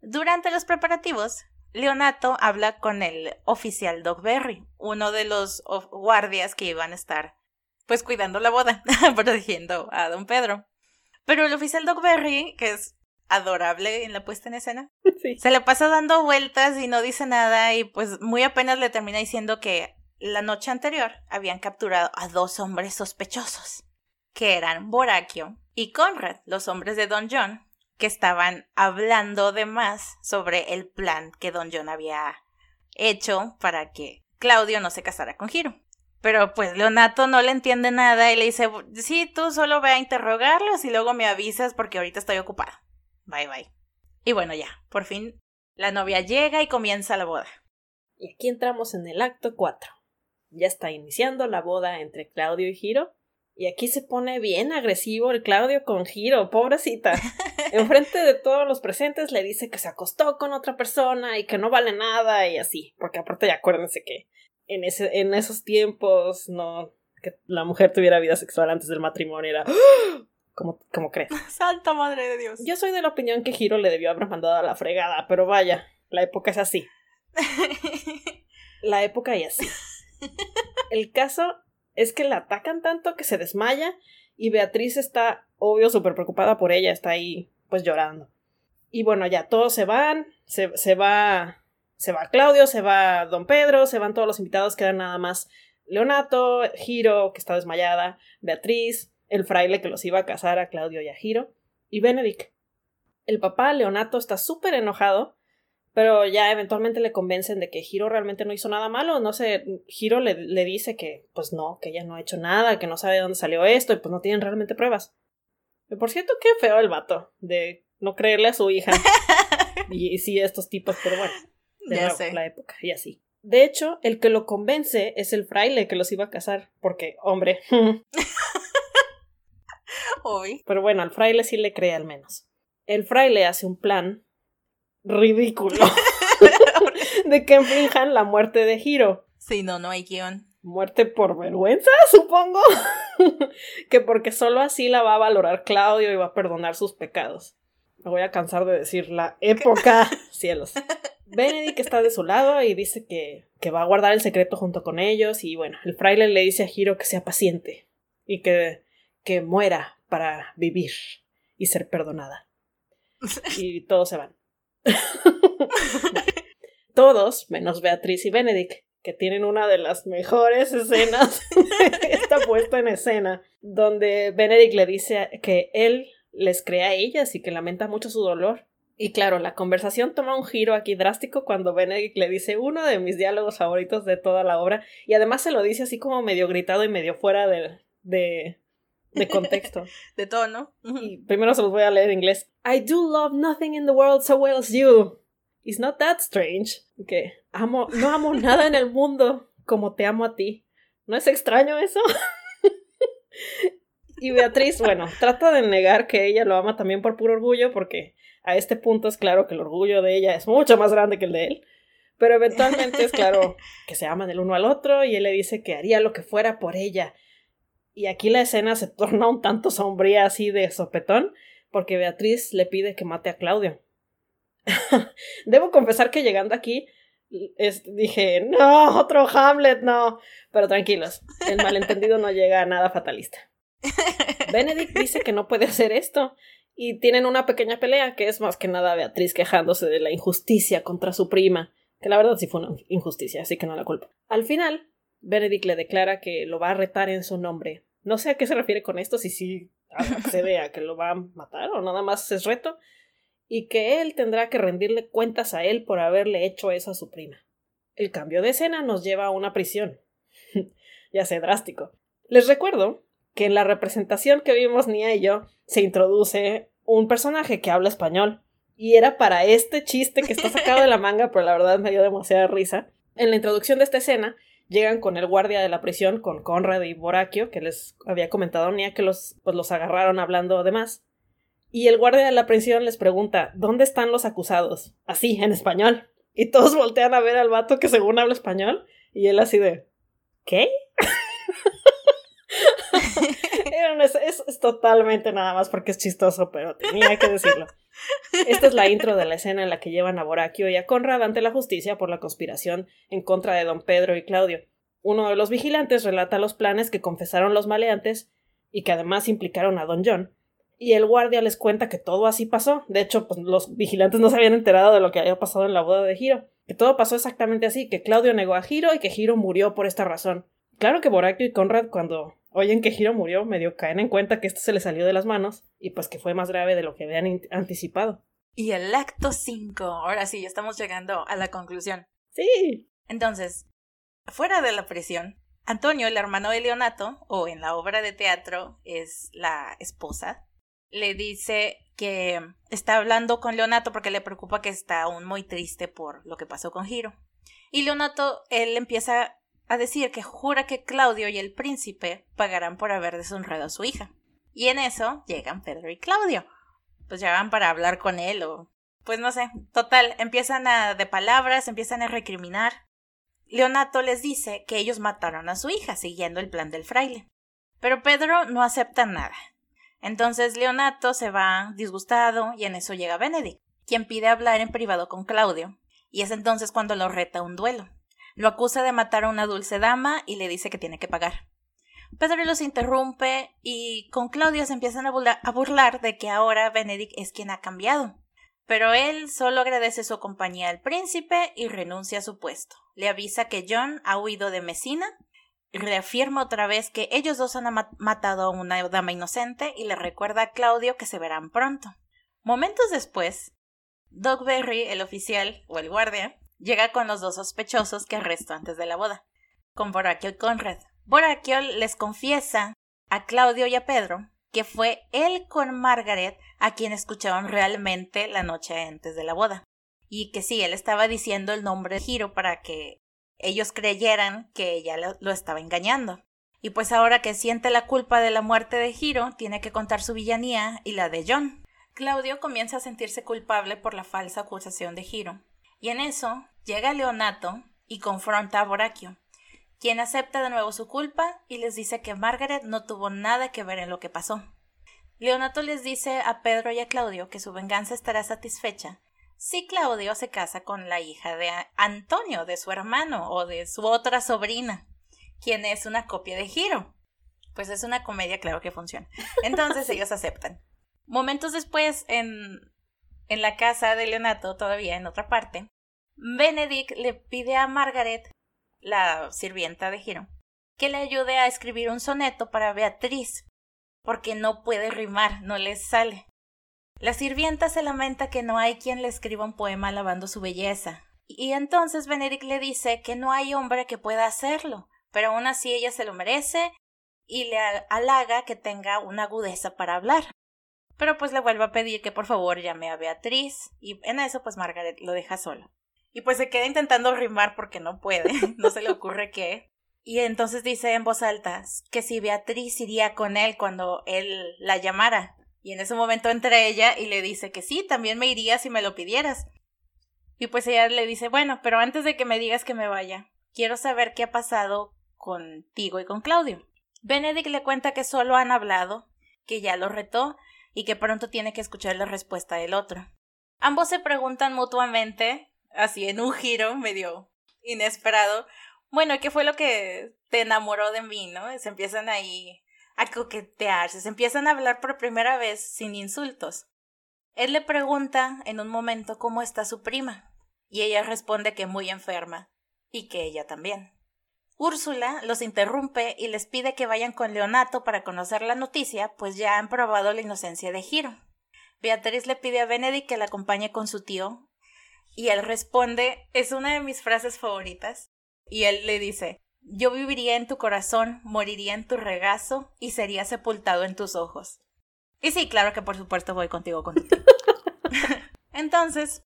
Durante los preparativos, Leonato habla con el oficial Dogberry, uno de los guardias que iban a estar pues cuidando la boda, protegiendo a don Pedro. Pero el oficial Dogberry, que es adorable en la puesta en escena, se le pasa dando vueltas y no dice nada y pues muy apenas le termina diciendo que la noche anterior habían capturado a dos hombres sospechosos, que eran Boraquio y Conrad, los hombres de Don John, que estaban hablando de más sobre el plan que Don John había hecho para que Claudio no se casara con Giro. Pero pues Leonato no le entiende nada y le dice, sí, tú solo ve a interrogarlos y luego me avisas porque ahorita estoy ocupada. Bye bye. Y bueno, ya, por fin la novia llega y comienza la boda. Y aquí entramos en el acto 4. Ya está iniciando la boda entre Claudio y Giro. Y aquí se pone bien agresivo el Claudio con Giro, pobrecita. Enfrente de todos los presentes le dice que se acostó con otra persona y que no vale nada y así. Porque aparte ya acuérdense que en, ese, en esos tiempos, no, que la mujer tuviera vida sexual antes del matrimonio era... como, como crees? Santa madre de Dios. Yo soy de la opinión que Hiro le debió haber mandado a la fregada, pero vaya, la época es así. la época y así. El caso es que la atacan tanto que se desmaya y Beatriz está, obvio, súper preocupada por ella, está ahí pues llorando. Y bueno, ya todos se van, se, se va se va Claudio, se va Don Pedro, se van todos los invitados, quedan nada más Leonato, Giro, que está desmayada, Beatriz, el fraile que los iba a casar a Claudio y a Giro, y Benedict. El papá, Leonato, está súper enojado, pero ya eventualmente le convencen de que Giro realmente no hizo nada malo. No sé, Giro le, le, dice que, pues no, que ella no ha hecho nada, que no sabe de dónde salió esto y pues no tienen realmente pruebas. Y por cierto, qué feo el vato de no creerle a su hija. y, sí, estos tipos, pero bueno, de Ya nuevo, sé. la época y así. De hecho, el que lo convence es el fraile que los iba a casar, porque, hombre, Uy. pero bueno, al fraile sí le cree al menos. El fraile hace un plan ridículo de que finjan la muerte de Hiro. Sí, no, no hay guion. Muerte por vergüenza, supongo. que porque solo así la va a valorar Claudio y va a perdonar sus pecados. Me voy a cansar de decir la época, cielos. Benedict está de su lado y dice que, que va a guardar el secreto junto con ellos. Y bueno, el fraile le dice a Hiro que sea paciente y que, que muera para vivir y ser perdonada. Y todos se van. todos, menos Beatriz y Benedict, que tienen una de las mejores escenas de esta puesta en escena, donde Benedict le dice que él les cree a ellas y que lamenta mucho su dolor. Y claro, la conversación toma un giro aquí drástico cuando Benedict le dice uno de mis diálogos favoritos de toda la obra, y además se lo dice así como medio gritado y medio fuera de, de, de contexto. De tono. Y primero se los voy a leer en inglés. I do love nothing in the world so well as you. It's not that strange. Que amo, no amo nada en el mundo como te amo a ti. ¿No es extraño eso? y Beatriz, bueno, trata de negar que ella lo ama también por puro orgullo, porque a este punto es claro que el orgullo de ella es mucho más grande que el de él. Pero eventualmente es claro que se aman el uno al otro y él le dice que haría lo que fuera por ella. Y aquí la escena se torna un tanto sombría así de sopetón, porque Beatriz le pide que mate a Claudio. Debo confesar que llegando aquí es- dije, no, otro Hamlet, no. Pero tranquilos, el malentendido no llega a nada fatalista. Benedict dice que no puede hacer esto y tienen una pequeña pelea que es más que nada Beatriz quejándose de la injusticia contra su prima, que la verdad sí fue una injusticia, así que no la culpo. Al final, Benedict le declara que lo va a retar en su nombre. No sé a qué se refiere con esto, si sí accede a que lo va a matar o nada más es reto, y que él tendrá que rendirle cuentas a él por haberle hecho eso a su prima. El cambio de escena nos lleva a una prisión. ya sé, drástico. Les recuerdo que en la representación que vimos Nia y yo se introduce un personaje que habla español. Y era para este chiste que está sacado de la manga, pero la verdad me dio demasiada risa. En la introducción de esta escena, llegan con el guardia de la prisión, con Conrad y Boraquio, que les había comentado Nia que los, pues, los agarraron hablando de más. Y el guardia de la prisión les pregunta, ¿dónde están los acusados? Así, en español. Y todos voltean a ver al vato que según habla español, y él así de, ¿qué? Es- es totalmente nada más porque es chistoso, pero tenía que decirlo. Esta es la intro de la escena en la que llevan a Boraquio y a Conrad ante la justicia por la conspiración en contra de don Pedro y Claudio. Uno de los vigilantes relata los planes que confesaron los maleantes y que además implicaron a don John. Y el guardia les cuenta que todo así pasó. De hecho, pues los vigilantes no se habían enterado de lo que había pasado en la boda de Hiro. Que todo pasó exactamente así, que Claudio negó a Hiro y que Hiro murió por esta razón. Claro que Boraquio y Conrad cuando oyen que Hiro murió medio caen en cuenta que esto se le salió de las manos y pues que fue más grave de lo que habían anticipado. Y el acto 5. Ahora sí, ya estamos llegando a la conclusión. Sí. Entonces, fuera de la prisión, Antonio, el hermano de Leonato, o en la obra de teatro es la esposa, le dice que está hablando con Leonato porque le preocupa que está aún muy triste por lo que pasó con Hiro. Y Leonato, él empieza a decir que jura que Claudio y el príncipe pagarán por haber deshonrado a su hija. Y en eso llegan Pedro y Claudio. Pues llegan para hablar con él o... Pues no sé. Total, empiezan a... de palabras, empiezan a recriminar. Leonato les dice que ellos mataron a su hija siguiendo el plan del fraile. Pero Pedro no acepta nada. Entonces Leonato se va disgustado y en eso llega Benedict, quien pide hablar en privado con Claudio. Y es entonces cuando lo reta un duelo. Lo acusa de matar a una dulce dama y le dice que tiene que pagar. Pedro los interrumpe y con Claudio se empiezan a burla- a burlar de que ahora Benedict es quien ha cambiado. Pero él solo agradece su compañía al príncipe y renuncia a su puesto. Le avisa que John ha huido de Messina, reafirma otra vez que ellos dos han matado a una dama inocente y le recuerda a Claudio que se verán pronto. Momentos después, Doug Berry, el oficial o el guardia, llega con los dos sospechosos que arrestó antes de la boda, con Boraquio y Conrad. Boraquio les confiesa a Claudio y a Pedro que fue él con Margaret a quien escucharon realmente la noche antes de la boda. Y que sí, él estaba diciendo el nombre de Hiro para que ellos creyeran que ella lo, estaba engañando. Y pues ahora que siente la culpa de la muerte de Hiro, tiene que contar su villanía y la de John. Claudio comienza a sentirse culpable por la falsa acusación de Hiro. Y en eso llega Leonato y confronta a Borachio, quien acepta de nuevo su culpa y les dice que Margaret no tuvo nada que ver en lo que pasó. Leonato les dice a Pedro y a Claudio que su venganza estará satisfecha si Claudio se casa con la hija de Antonio, de su hermano o de su otra sobrina, quien es una copia de Giro. Pues es una comedia, claro que funciona. Entonces ellos aceptan. Momentos después, en, en la casa de Leonato, todavía en otra parte, Benedict le pide a Margaret, la sirvienta de Giro, que le ayude a escribir un soneto para Beatriz, porque no puede rimar, no le sale. La sirvienta se lamenta que no hay quien le escriba un poema alabando su belleza. Y entonces Benedict le dice que no hay hombre que pueda hacerlo, pero aún así ella se lo merece y le halaga que tenga una agudeza para hablar. Pero pues le vuelve a pedir que por favor llame a Beatriz y en eso pues Margaret lo deja solo. Y pues se queda intentando rimar porque no puede, no se le ocurre qué. Y entonces dice en voz alta que si Beatriz iría con él cuando él la llamara. Y en ese momento entra ella y le dice que sí, también me iría si me lo pidieras. Y pues ella le dice, bueno, pero antes de que me digas que me vaya, quiero saber qué ha pasado contigo y con Claudio. Benedict le cuenta que solo han hablado, que ya lo retó y que pronto tiene que escuchar la respuesta del otro. Ambos se preguntan mutuamente, así en un giro medio inesperado, bueno, ¿qué fue lo que te enamoró de mí, no? Se empiezan ahí a coquetearse, se empiezan a hablar por primera vez sin insultos. Él le pregunta en un momento cómo está su prima, y ella responde que muy enferma, y que ella también. Úrsula los interrumpe y les pide que vayan con Leonato para conocer la noticia, pues ya han probado la inocencia de Giro. Beatriz le pide a Benedict que la acompañe con su tío, y él responde, es una de mis frases favoritas, y él le dice, yo viviría en tu corazón, moriría en tu regazo y sería sepultado en tus ojos. Y sí, claro que por supuesto voy contigo con Entonces,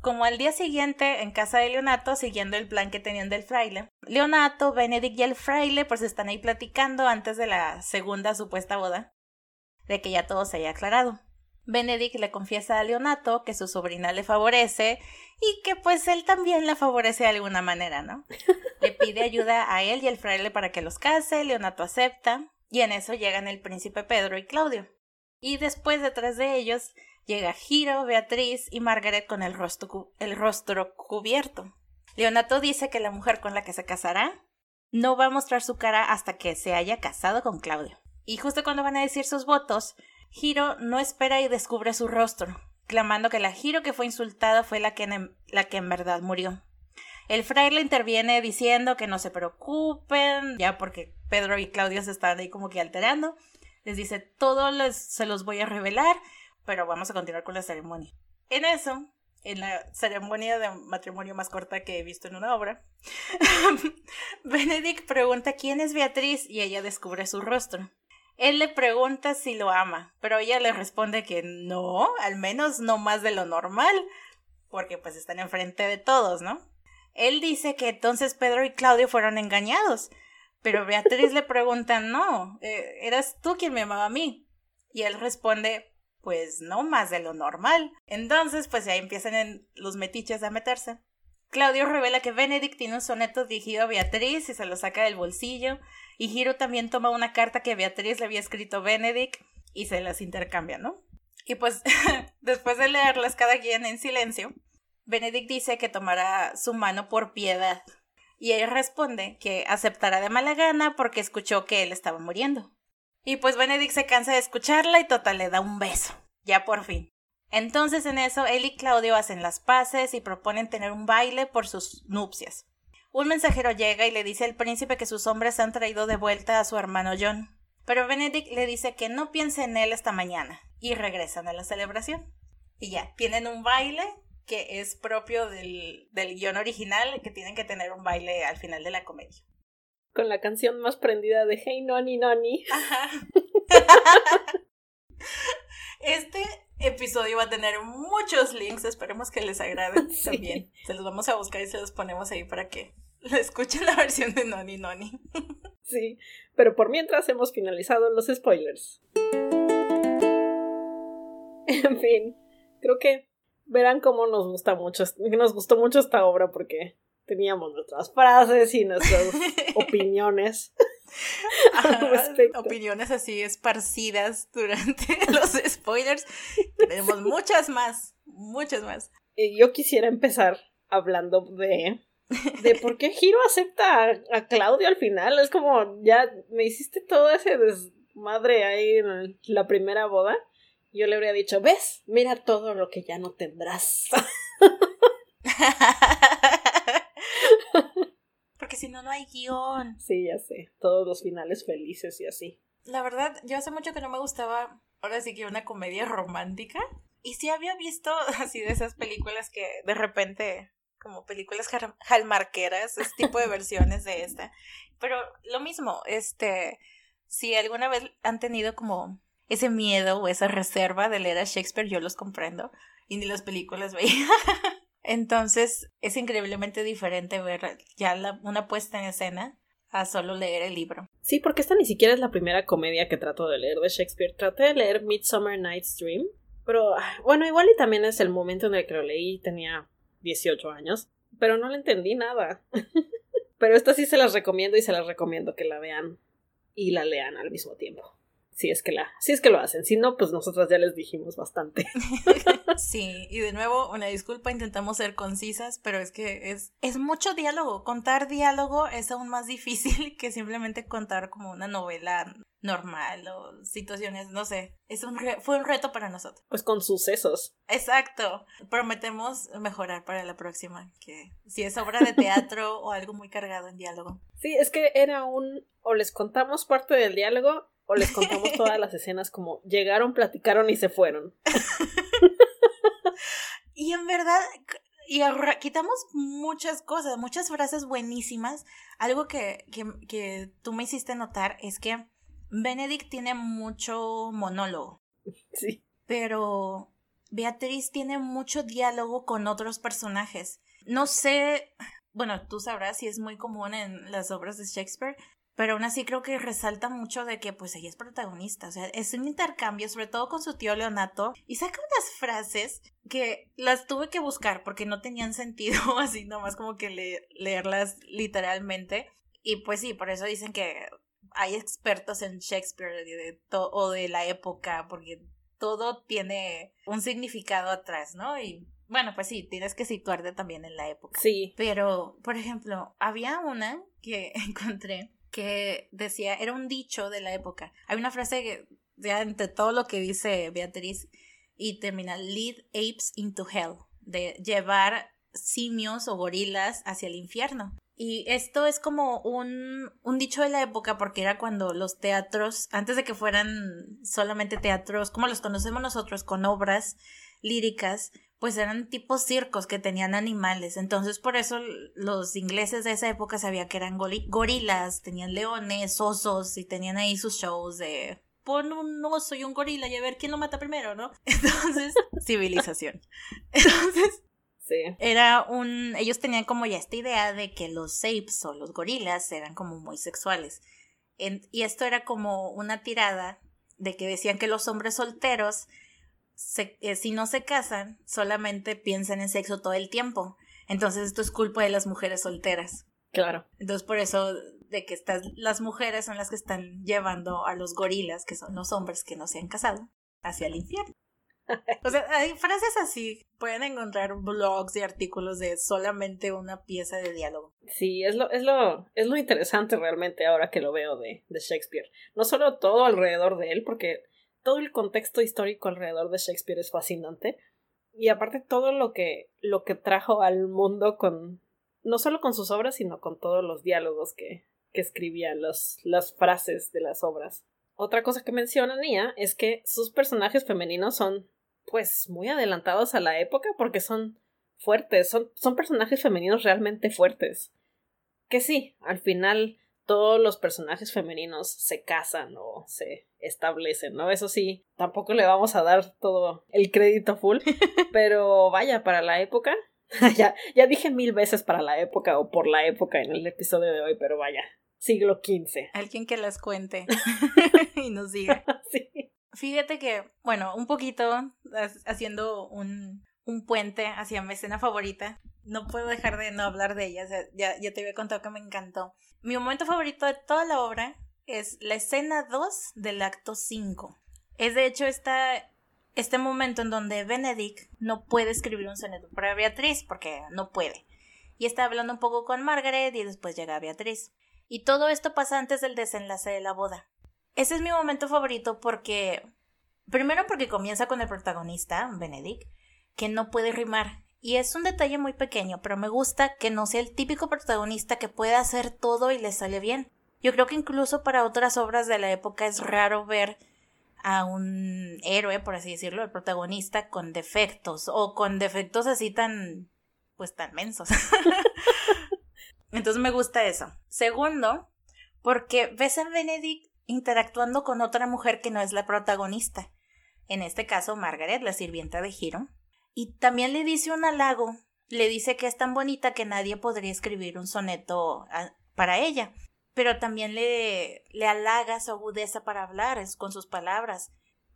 como al día siguiente en casa de Leonato, siguiendo el plan que tenían del fraile, Leonato, Benedict y el fraile pues están ahí platicando antes de la segunda supuesta boda, de que ya todo se haya aclarado. Benedict le confiesa a Leonato que su sobrina le favorece y que pues él también la favorece de alguna manera, ¿no? Le pide ayuda a él y al fraile para que los case, Leonato acepta y en eso llegan el príncipe Pedro y Claudio. Y después detrás de ellos llega Giro, Beatriz y Margaret con el rostro, el rostro cubierto. Leonato dice que la mujer con la que se casará no va a mostrar su cara hasta que se haya casado con Claudio. Y justo cuando van a decir sus votos, Hiro no espera y descubre su rostro, clamando que la Hiro que fue insultada fue la que, en, la que en verdad murió. El fraile interviene diciendo que no se preocupen, ya porque Pedro y Claudia se están ahí como que alterando. Les dice, todo se los voy a revelar, pero vamos a continuar con la ceremonia. En eso, en la ceremonia de matrimonio más corta que he visto en una obra, Benedict pregunta quién es Beatriz y ella descubre su rostro. Él le pregunta si lo ama, pero ella le responde que no, al menos no más de lo normal, porque pues están enfrente de todos, ¿no? Él dice que entonces Pedro y Claudio fueron engañados, pero Beatriz le pregunta, no, eh, eras tú quien me amaba a mí. Y él responde, pues no más de lo normal. Entonces, pues ahí empiezan los metiches a meterse. Claudio revela que Benedict tiene un soneto dirigido a Beatriz y se lo saca del bolsillo, y Hiro también toma una carta que Beatriz le había escrito a Benedict y se las intercambia, ¿no? Y pues después de leerlas cada quien en silencio, Benedict dice que tomará su mano por piedad y él responde que aceptará de mala gana porque escuchó que él estaba muriendo. Y pues Benedict se cansa de escucharla y total le da un beso, ya por fin. Entonces en eso él y Claudio hacen las paces y proponen tener un baile por sus nupcias. Un mensajero llega y le dice al príncipe que sus hombres han traído de vuelta a su hermano John. Pero Benedict le dice que no piense en él esta mañana y regresan a la celebración. Y ya, tienen un baile que es propio del, del guion original, que tienen que tener un baile al final de la comedia. Con la canción más prendida de Hey Noni Noni. Ajá. Este episodio va a tener muchos links, esperemos que les agrade también. Se los vamos a buscar y se los ponemos ahí para que escuchen la versión de Noni Noni. Sí, pero por mientras hemos finalizado los spoilers. En fin, creo que verán cómo nos gusta mucho, nos gustó mucho esta obra porque teníamos nuestras frases y nuestras opiniones. opiniones así esparcidas durante los spoilers. Tenemos muchas más, muchas más. Y yo quisiera empezar hablando de de por qué Hiro acepta a, Claudio al final. Es como, ya me hiciste todo ese desmadre ahí en la primera boda. Yo le habría dicho, ves, mira todo lo que ya no tendrás. Porque si no, no hay guion. Sí, ya sé. Todos los finales felices y así. La verdad, yo hace mucho que no me gustaba, ahora sí que una comedia romántica. Y sí había visto así de esas películas que de repente como películas jalmarqueras, ese tipo de versiones de esta. Pero lo mismo, este, si alguna vez han tenido como ese miedo o esa reserva de leer a Shakespeare, yo los comprendo y ni las películas veía. Entonces es increíblemente diferente ver ya la, una puesta en escena a solo leer el libro. Sí, porque esta ni siquiera es la primera comedia que trato de leer de Shakespeare. Traté de leer Midsummer Night's Dream, pero ah, bueno, igual y también es el momento en el que lo leí, tenía 18 años, pero no le entendí nada. pero esta sí se las recomiendo y se las recomiendo que la vean y la lean al mismo tiempo. Si es que la, si es que lo hacen, si no, pues nosotras ya les dijimos bastante. sí, y de nuevo, una disculpa, intentamos ser concisas, pero es que es, es mucho diálogo. Contar diálogo es aún más difícil que simplemente contar como una novela normal o situaciones, no sé. Es un fue un reto para nosotros. Pues con sucesos. Exacto. Prometemos mejorar para la próxima, que si es obra de teatro o algo muy cargado en diálogo. Sí, es que era un o les contamos parte del diálogo o les contamos todas las escenas como llegaron, platicaron y se fueron. y en verdad y quitamos muchas cosas, muchas frases buenísimas. Algo que, que, que tú me hiciste notar es que Benedict tiene mucho monólogo. Sí. Pero Beatriz tiene mucho diálogo con otros personajes. No sé, bueno, tú sabrás si es muy común en las obras de Shakespeare, pero aún así creo que resalta mucho de que pues ella es protagonista, o sea, es un intercambio, sobre todo con su tío Leonato, y saca unas frases que las tuve que buscar porque no tenían sentido, así nomás como que leerlas literalmente. Y pues sí, por eso dicen que hay expertos en Shakespeare de, o de la época, porque todo tiene un significado atrás, ¿no? Y bueno, pues sí, tienes que situarte también en la época. Sí. Pero, por ejemplo, había una que encontré que decía, era un dicho de la época. Hay una frase que, ya entre todo lo que dice Beatriz, y termina, lead apes into hell, de llevar simios o gorilas hacia el infierno. Y esto es como un, un dicho de la época porque era cuando los teatros, antes de que fueran solamente teatros como los conocemos nosotros, con obras líricas, pues eran tipos circos que tenían animales. Entonces por eso los ingleses de esa época sabían que eran gorilas, tenían leones, osos y tenían ahí sus shows de pon un oso y un gorila y a ver quién lo mata primero, ¿no? Entonces, civilización. Entonces, era un. Ellos tenían como ya esta idea de que los apes o los gorilas eran como muy sexuales. y esto era como una tirada de que decían que los hombres solteros, eh, si no se casan, solamente piensan en sexo todo el tiempo. Entonces esto es culpa de las mujeres solteras. Claro. Entonces por eso de que estas, las mujeres son las que están llevando a los gorilas, que son los hombres que no se han casado, hacia el infierno. O sea, hay frases así. Pueden encontrar blogs y artículos de solamente una pieza de diálogo. Sí, es lo, es lo, es lo interesante realmente ahora que lo veo de, de Shakespeare. No solo todo alrededor de él, porque todo el contexto histórico alrededor de Shakespeare es fascinante. Y aparte todo lo que, lo que trajo al mundo con, no solo con sus obras, sino con todos los diálogos que, que escribía, los, las frases de las obras. Otra cosa que menciona Nia es que sus personajes femeninos son pues muy adelantados a la época porque son fuertes, son, son personajes femeninos realmente fuertes. Que sí, al final todos los personajes femeninos se casan o se establecen, ¿no? Eso sí, tampoco le vamos a dar todo el crédito full, pero vaya, para la época, ya, ya dije mil veces para la época o por la época en el episodio de hoy, pero vaya, siglo XV. Alguien que las cuente y nos diga. sí. Fíjate que, bueno, un poquito haciendo un, un puente hacia mi escena favorita. No puedo dejar de no hablar de ella. ya, ya te había contado que me encantó. Mi momento favorito de toda la obra es la escena 2 del acto 5. Es de hecho esta, este momento en donde Benedict no puede escribir un soneto para Beatriz porque no puede. Y está hablando un poco con Margaret y después llega Beatriz. Y todo esto pasa antes del desenlace de la boda. Ese es mi momento favorito porque... Primero porque comienza con el protagonista, Benedict, que no puede rimar. Y es un detalle muy pequeño, pero me gusta que no sea el típico protagonista que puede hacer todo y le sale bien. Yo creo que incluso para otras obras de la época es raro ver a un héroe, por así decirlo, el protagonista con defectos o con defectos así tan pues tan mensos. Entonces me gusta eso. Segundo, porque ves a Benedict interactuando con otra mujer que no es la protagonista. En este caso, Margaret, la sirvienta de Hiro. Y también le dice un halago. Le dice que es tan bonita que nadie podría escribir un soneto para ella. Pero también le, le halaga su agudeza para hablar es, con sus palabras.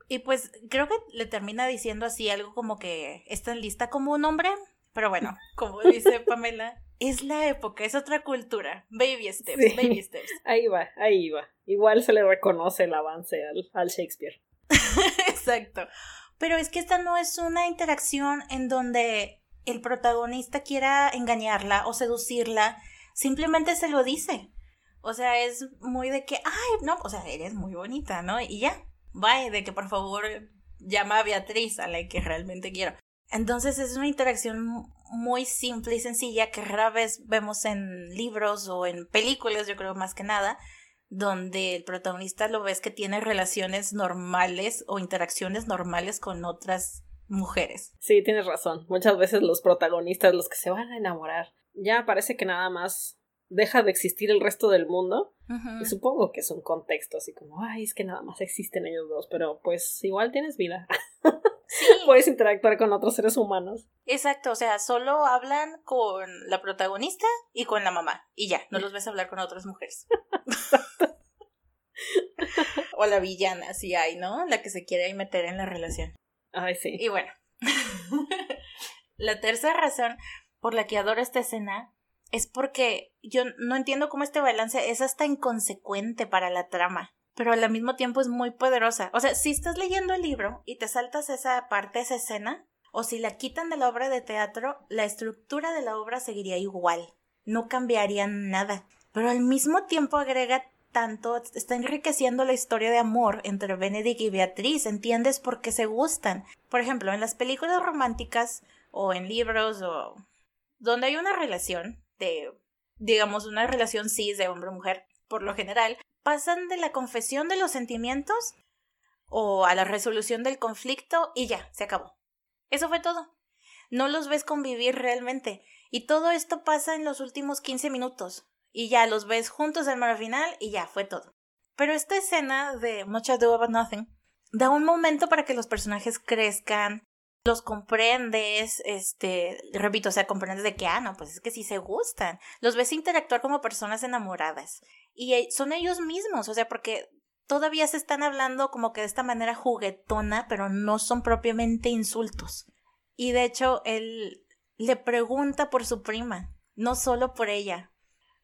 Y pues creo que le termina diciendo así algo como que es tan lista como un hombre. Pero bueno, como dice Pamela, es la época, es otra cultura. Baby steps, baby steps. Ahí va, ahí va. Igual se le reconoce el avance al, al Shakespeare. Exacto. Pero es que esta no es una interacción en donde el protagonista quiera engañarla o seducirla, simplemente se lo dice. O sea, es muy de que, ay, no, o sea, eres muy bonita, ¿no? Y ya, bye, de que por favor llama a Beatriz, a la que realmente quiero. Entonces es una interacción muy simple y sencilla que rara vez vemos en libros o en películas, yo creo más que nada, donde el protagonista lo ves que tiene relaciones normales o interacciones normales con otras mujeres. Sí, tienes razón. Muchas veces los protagonistas, los que se van a enamorar, ya parece que nada más deja de existir el resto del mundo. Y supongo que es un contexto así como, ay, es que nada más existen ellos dos, pero pues igual tienes vida. Puedes interactuar con otros seres humanos. Exacto, o sea, solo hablan con la protagonista y con la mamá. Y ya, no los ves hablar con otras mujeres. o la villana, si hay, ¿no? La que se quiere meter en la relación. Ay, sí. Y bueno. la tercera razón por la que adoro esta escena es porque yo no entiendo cómo este balance es hasta inconsecuente para la trama pero al mismo tiempo es muy poderosa. O sea, si estás leyendo el libro y te saltas esa parte, esa escena, o si la quitan de la obra de teatro, la estructura de la obra seguiría igual. No cambiaría nada. Pero al mismo tiempo agrega tanto, está enriqueciendo la historia de amor entre Benedict y Beatriz, ¿entiendes por qué se gustan? Por ejemplo, en las películas románticas o en libros o donde hay una relación de, digamos, una relación cis de hombre-mujer, por lo general, pasan de la confesión de los sentimientos o a la resolución del conflicto y ya, se acabó. Eso fue todo. No los ves convivir realmente. Y todo esto pasa en los últimos 15 minutos. Y ya los ves juntos al mar final y ya fue todo. Pero esta escena de Much Ado About Nothing da un momento para que los personajes crezcan, los comprendes, este, repito, o sea, comprendes de que, ah, no, pues es que sí se gustan. Los ves interactuar como personas enamoradas. Y e, son ellos mismos, o sea, porque todavía se están hablando como que de esta manera juguetona, pero no son propiamente insultos. Y de hecho, él le pregunta por su prima, no solo por ella.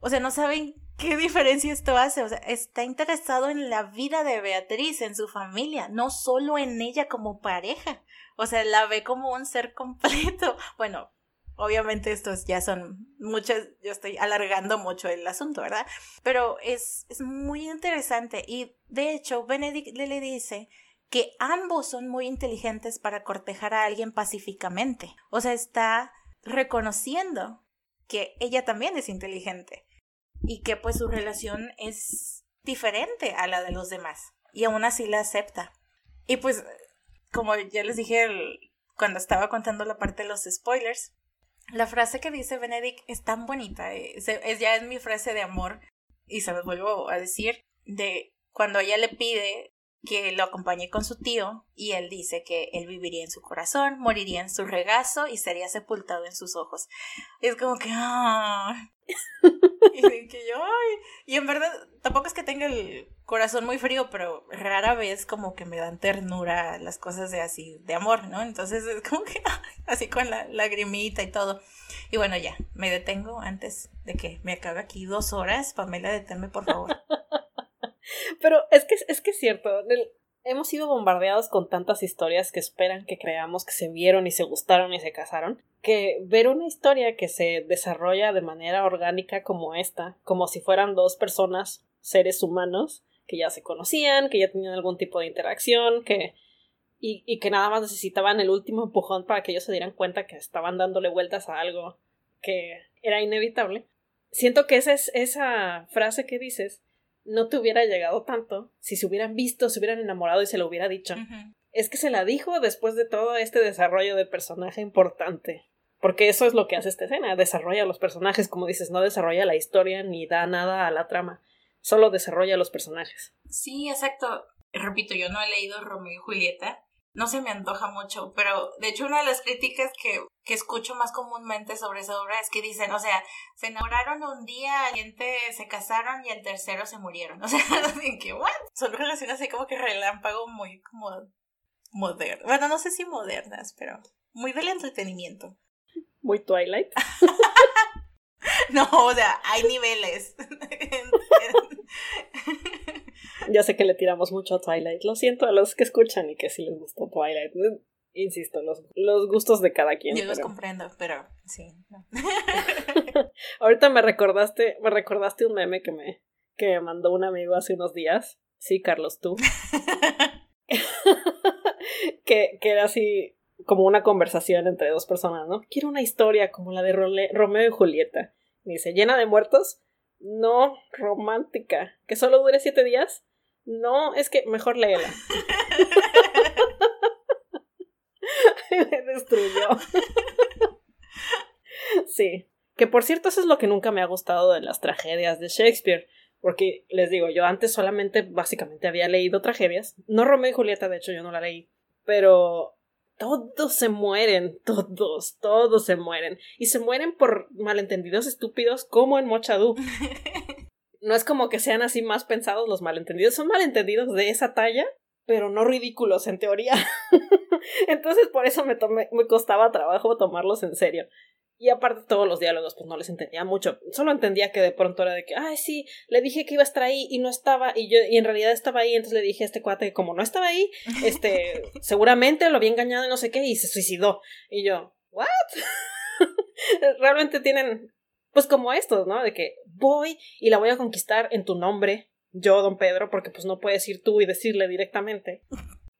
O sea, no saben qué diferencia esto hace. O sea, está interesado en la vida de Beatriz, en su familia, no solo en ella como pareja. O sea, la ve como un ser completo. Bueno, obviamente estos ya son muchas, yo estoy alargando mucho el asunto, ¿verdad? Pero es, es muy interesante y de hecho Benedict le, le dice que ambos son muy inteligentes para cortejar a alguien pacíficamente. O sea, está reconociendo que ella también es inteligente y que pues su relación es diferente a la de los demás y aún así la acepta. Y pues como ya les dije cuando estaba contando la parte de los spoilers, la frase que dice Benedict es tan bonita, es, ya es mi frase de amor. y se los vuelvo a decir, de cuando ella le pide que lo acompañe con su tío y él dice que él viviría en su corazón, moriría en su regazo y sería sepultado en sus ojos. es como que, ah. y que yo, ay. Y en verdad, tampoco es que tenga el corazón muy frío, pero rara vez como que me dan ternura las cosas de así, de amor, ¿no? Entonces es como que, así con la lagrimita y todo. Y bueno, ya, me detengo antes de que me acabe aquí dos horas. Pamela, deténme, por favor. Pero es que es que cierto, hemos sido bombardeados con tantas historias que esperan que creamos que se vieron y se gustaron y se casaron, que ver una historia que se desarrolla de manera orgánica como esta, como si fueran dos personas, seres humanos, que ya se conocían, que ya tenían algún tipo de interacción, que y, y que nada más necesitaban el último empujón para que ellos se dieran cuenta que estaban dándole vueltas a algo que era inevitable. Siento que esa es esa frase que dices no te hubiera llegado tanto si se hubieran visto, se hubieran enamorado y se lo hubiera dicho. Es que se la dijo después de todo este desarrollo de personaje importante. Porque eso es lo que hace esta escena, desarrolla los personajes, como dices, no desarrolla la historia ni da nada a la trama, solo desarrolla los personajes. Sí, exacto. Repito, yo no he leído Romeo y Julieta, no se me antoja mucho, pero de hecho una de las críticas que, que escucho más comúnmente sobre esa obra es que dicen, o sea, se enamoraron un día, siguiente se casaron y el tercero se murieron. O sea, que, ¿what? Son relaciones así como que relámpago muy como modernas. Bueno, no sé si modernas, pero muy del entretenimiento. Muy Twilight. no, o sea, hay niveles. Ya sé que le tiramos mucho a Twilight. Lo siento a los que escuchan y que sí les gustó Twilight. Insisto, los, los gustos de cada quien. Yo los comprendo, pero sí. Ahorita me recordaste, me recordaste un meme que me, que me mandó un amigo hace unos días. Sí, Carlos, tú. que, que era así como una conversación entre dos personas, ¿no? Quiero una historia como la de Romeo y Julieta. dice, llena de muertos, no romántica. ¿Que solo dure siete días? No, es que mejor léela. me destruyó. sí. Que por cierto, eso es lo que nunca me ha gustado de las tragedias de Shakespeare. Porque les digo, yo antes solamente básicamente había leído tragedias. No Romeo y Julieta, de hecho, yo no la leí. Pero todos se mueren, todos, todos se mueren. Y se mueren por malentendidos estúpidos como en Mochadú. No es como que sean así más pensados los malentendidos, son malentendidos de esa talla, pero no ridículos en teoría. Entonces por eso me, tomé, me costaba trabajo tomarlos en serio. Y aparte todos los diálogos, pues no les entendía mucho. Solo entendía que de pronto era de que, ay, sí, le dije que iba a estar ahí y no estaba, y yo, y en realidad estaba ahí, entonces le dije a este cuate que como no estaba ahí, este, seguramente lo había engañado y no sé qué, y se suicidó. Y yo, ¿what? Realmente tienen, pues como estos, ¿no? De que voy y la voy a conquistar en tu nombre, yo, don Pedro, porque pues no puedes ir tú y decirle directamente.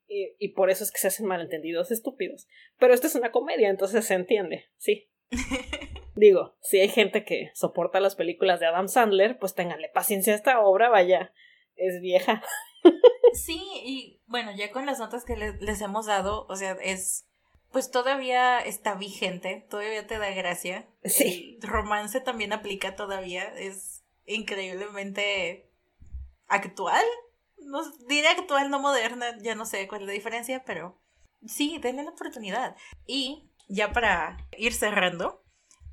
Y, y por eso es que se hacen malentendidos estúpidos. Pero esto es una comedia, entonces se entiende, sí. Digo, si hay gente que soporta las películas de Adam Sandler, pues ténganle paciencia a esta obra, vaya, es vieja. sí, y bueno, ya con las notas que les, hemos dado, o sea, es pues todavía está vigente, todavía te da gracia. Sí. El romance también aplica todavía, es increíblemente actual. No, diré actual, no moderna, ya no sé cuál es la diferencia, pero sí, denle la oportunidad. Y ya para ir cerrando,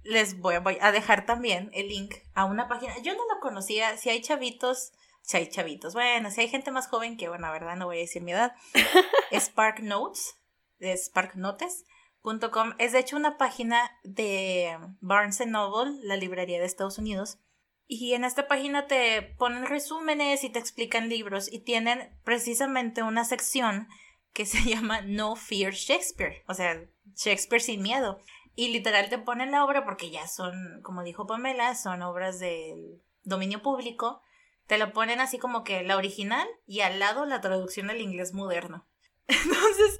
les voy a, dejar también el link a una página. Yo no la conocía, si hay chavitos, si hay chavitos, bueno, si hay gente más joven que, bueno, la verdad no voy a decir mi edad, Spark Notes, de sparknotes.com, es de hecho una página de Barnes Noble, la librería de Estados Unidos. Y en esta página te ponen resúmenes y te explican libros y tienen precisamente una sección que se llama No Fear Shakespeare, o sea, Shakespeare sin miedo. Y literal te ponen la obra porque ya son, como dijo Pamela, son obras del dominio público. Te lo ponen así como que la original y al lado la traducción del inglés moderno. Entonces,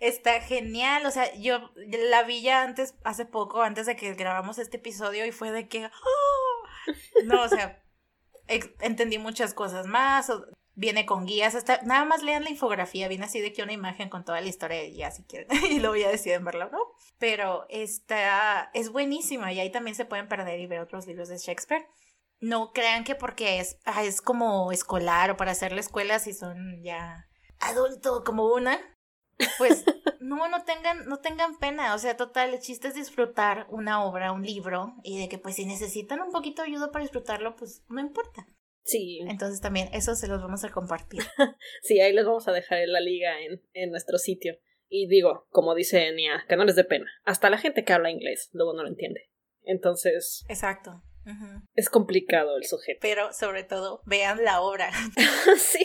está genial. O sea, yo la vi ya antes, hace poco, antes de que grabamos este episodio y fue de que... ¡oh! No, o sea, entendí muchas cosas más viene con guías, hasta nada más lean la infografía, viene así de que una imagen con toda la historia de ya si quieren, y luego ya deciden verlo, ¿no? Pero esta es buenísima y ahí también se pueden perder y ver otros libros de Shakespeare. no crean que porque es, ah, es como escolar o para hacer la escuela si son ya adulto como una, pues no, no tengan, no tengan pena. O sea, total, el chiste es disfrutar una obra, un libro, y de que pues si necesitan un poquito de ayuda para disfrutarlo, pues no importa. Sí. Entonces también eso se los vamos a compartir. sí, ahí les vamos a dejar en la liga en, en nuestro sitio. Y digo, como dice Enia, que no les dé pena. Hasta la gente que habla inglés luego no lo entiende. Entonces. Exacto. Es complicado el sujeto. Pero sobre todo, vean la obra. sí,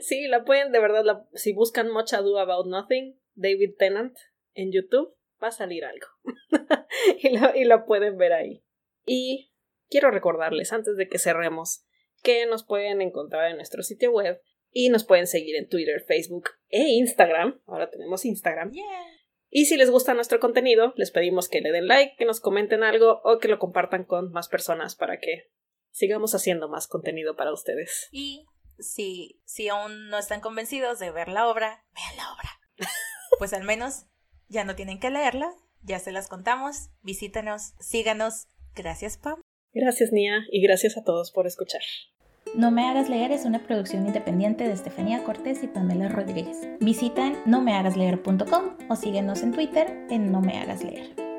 sí, la pueden, de verdad, la, si buscan Much Ado About Nothing, David Tennant, en YouTube, va a salir algo. y, la, y la pueden ver ahí. Y quiero recordarles, antes de que cerremos, que nos pueden encontrar en nuestro sitio web y nos pueden seguir en Twitter, Facebook e Instagram. Ahora tenemos Instagram. Y si les gusta nuestro contenido, les pedimos que le den like, que nos comenten algo o que lo compartan con más personas para que sigamos haciendo más contenido para ustedes. Y si, si aún no están convencidos de ver la obra, vean la obra. pues al menos ya no tienen que leerla, ya se las contamos, visítanos, síganos. Gracias, Pam. Gracias, Nia, y gracias a todos por escuchar. No me hagas leer es una producción independiente de Estefanía Cortés y Pamela Rodríguez. Visita en nomehagasleer.com o síguenos en Twitter en No me hagas leer.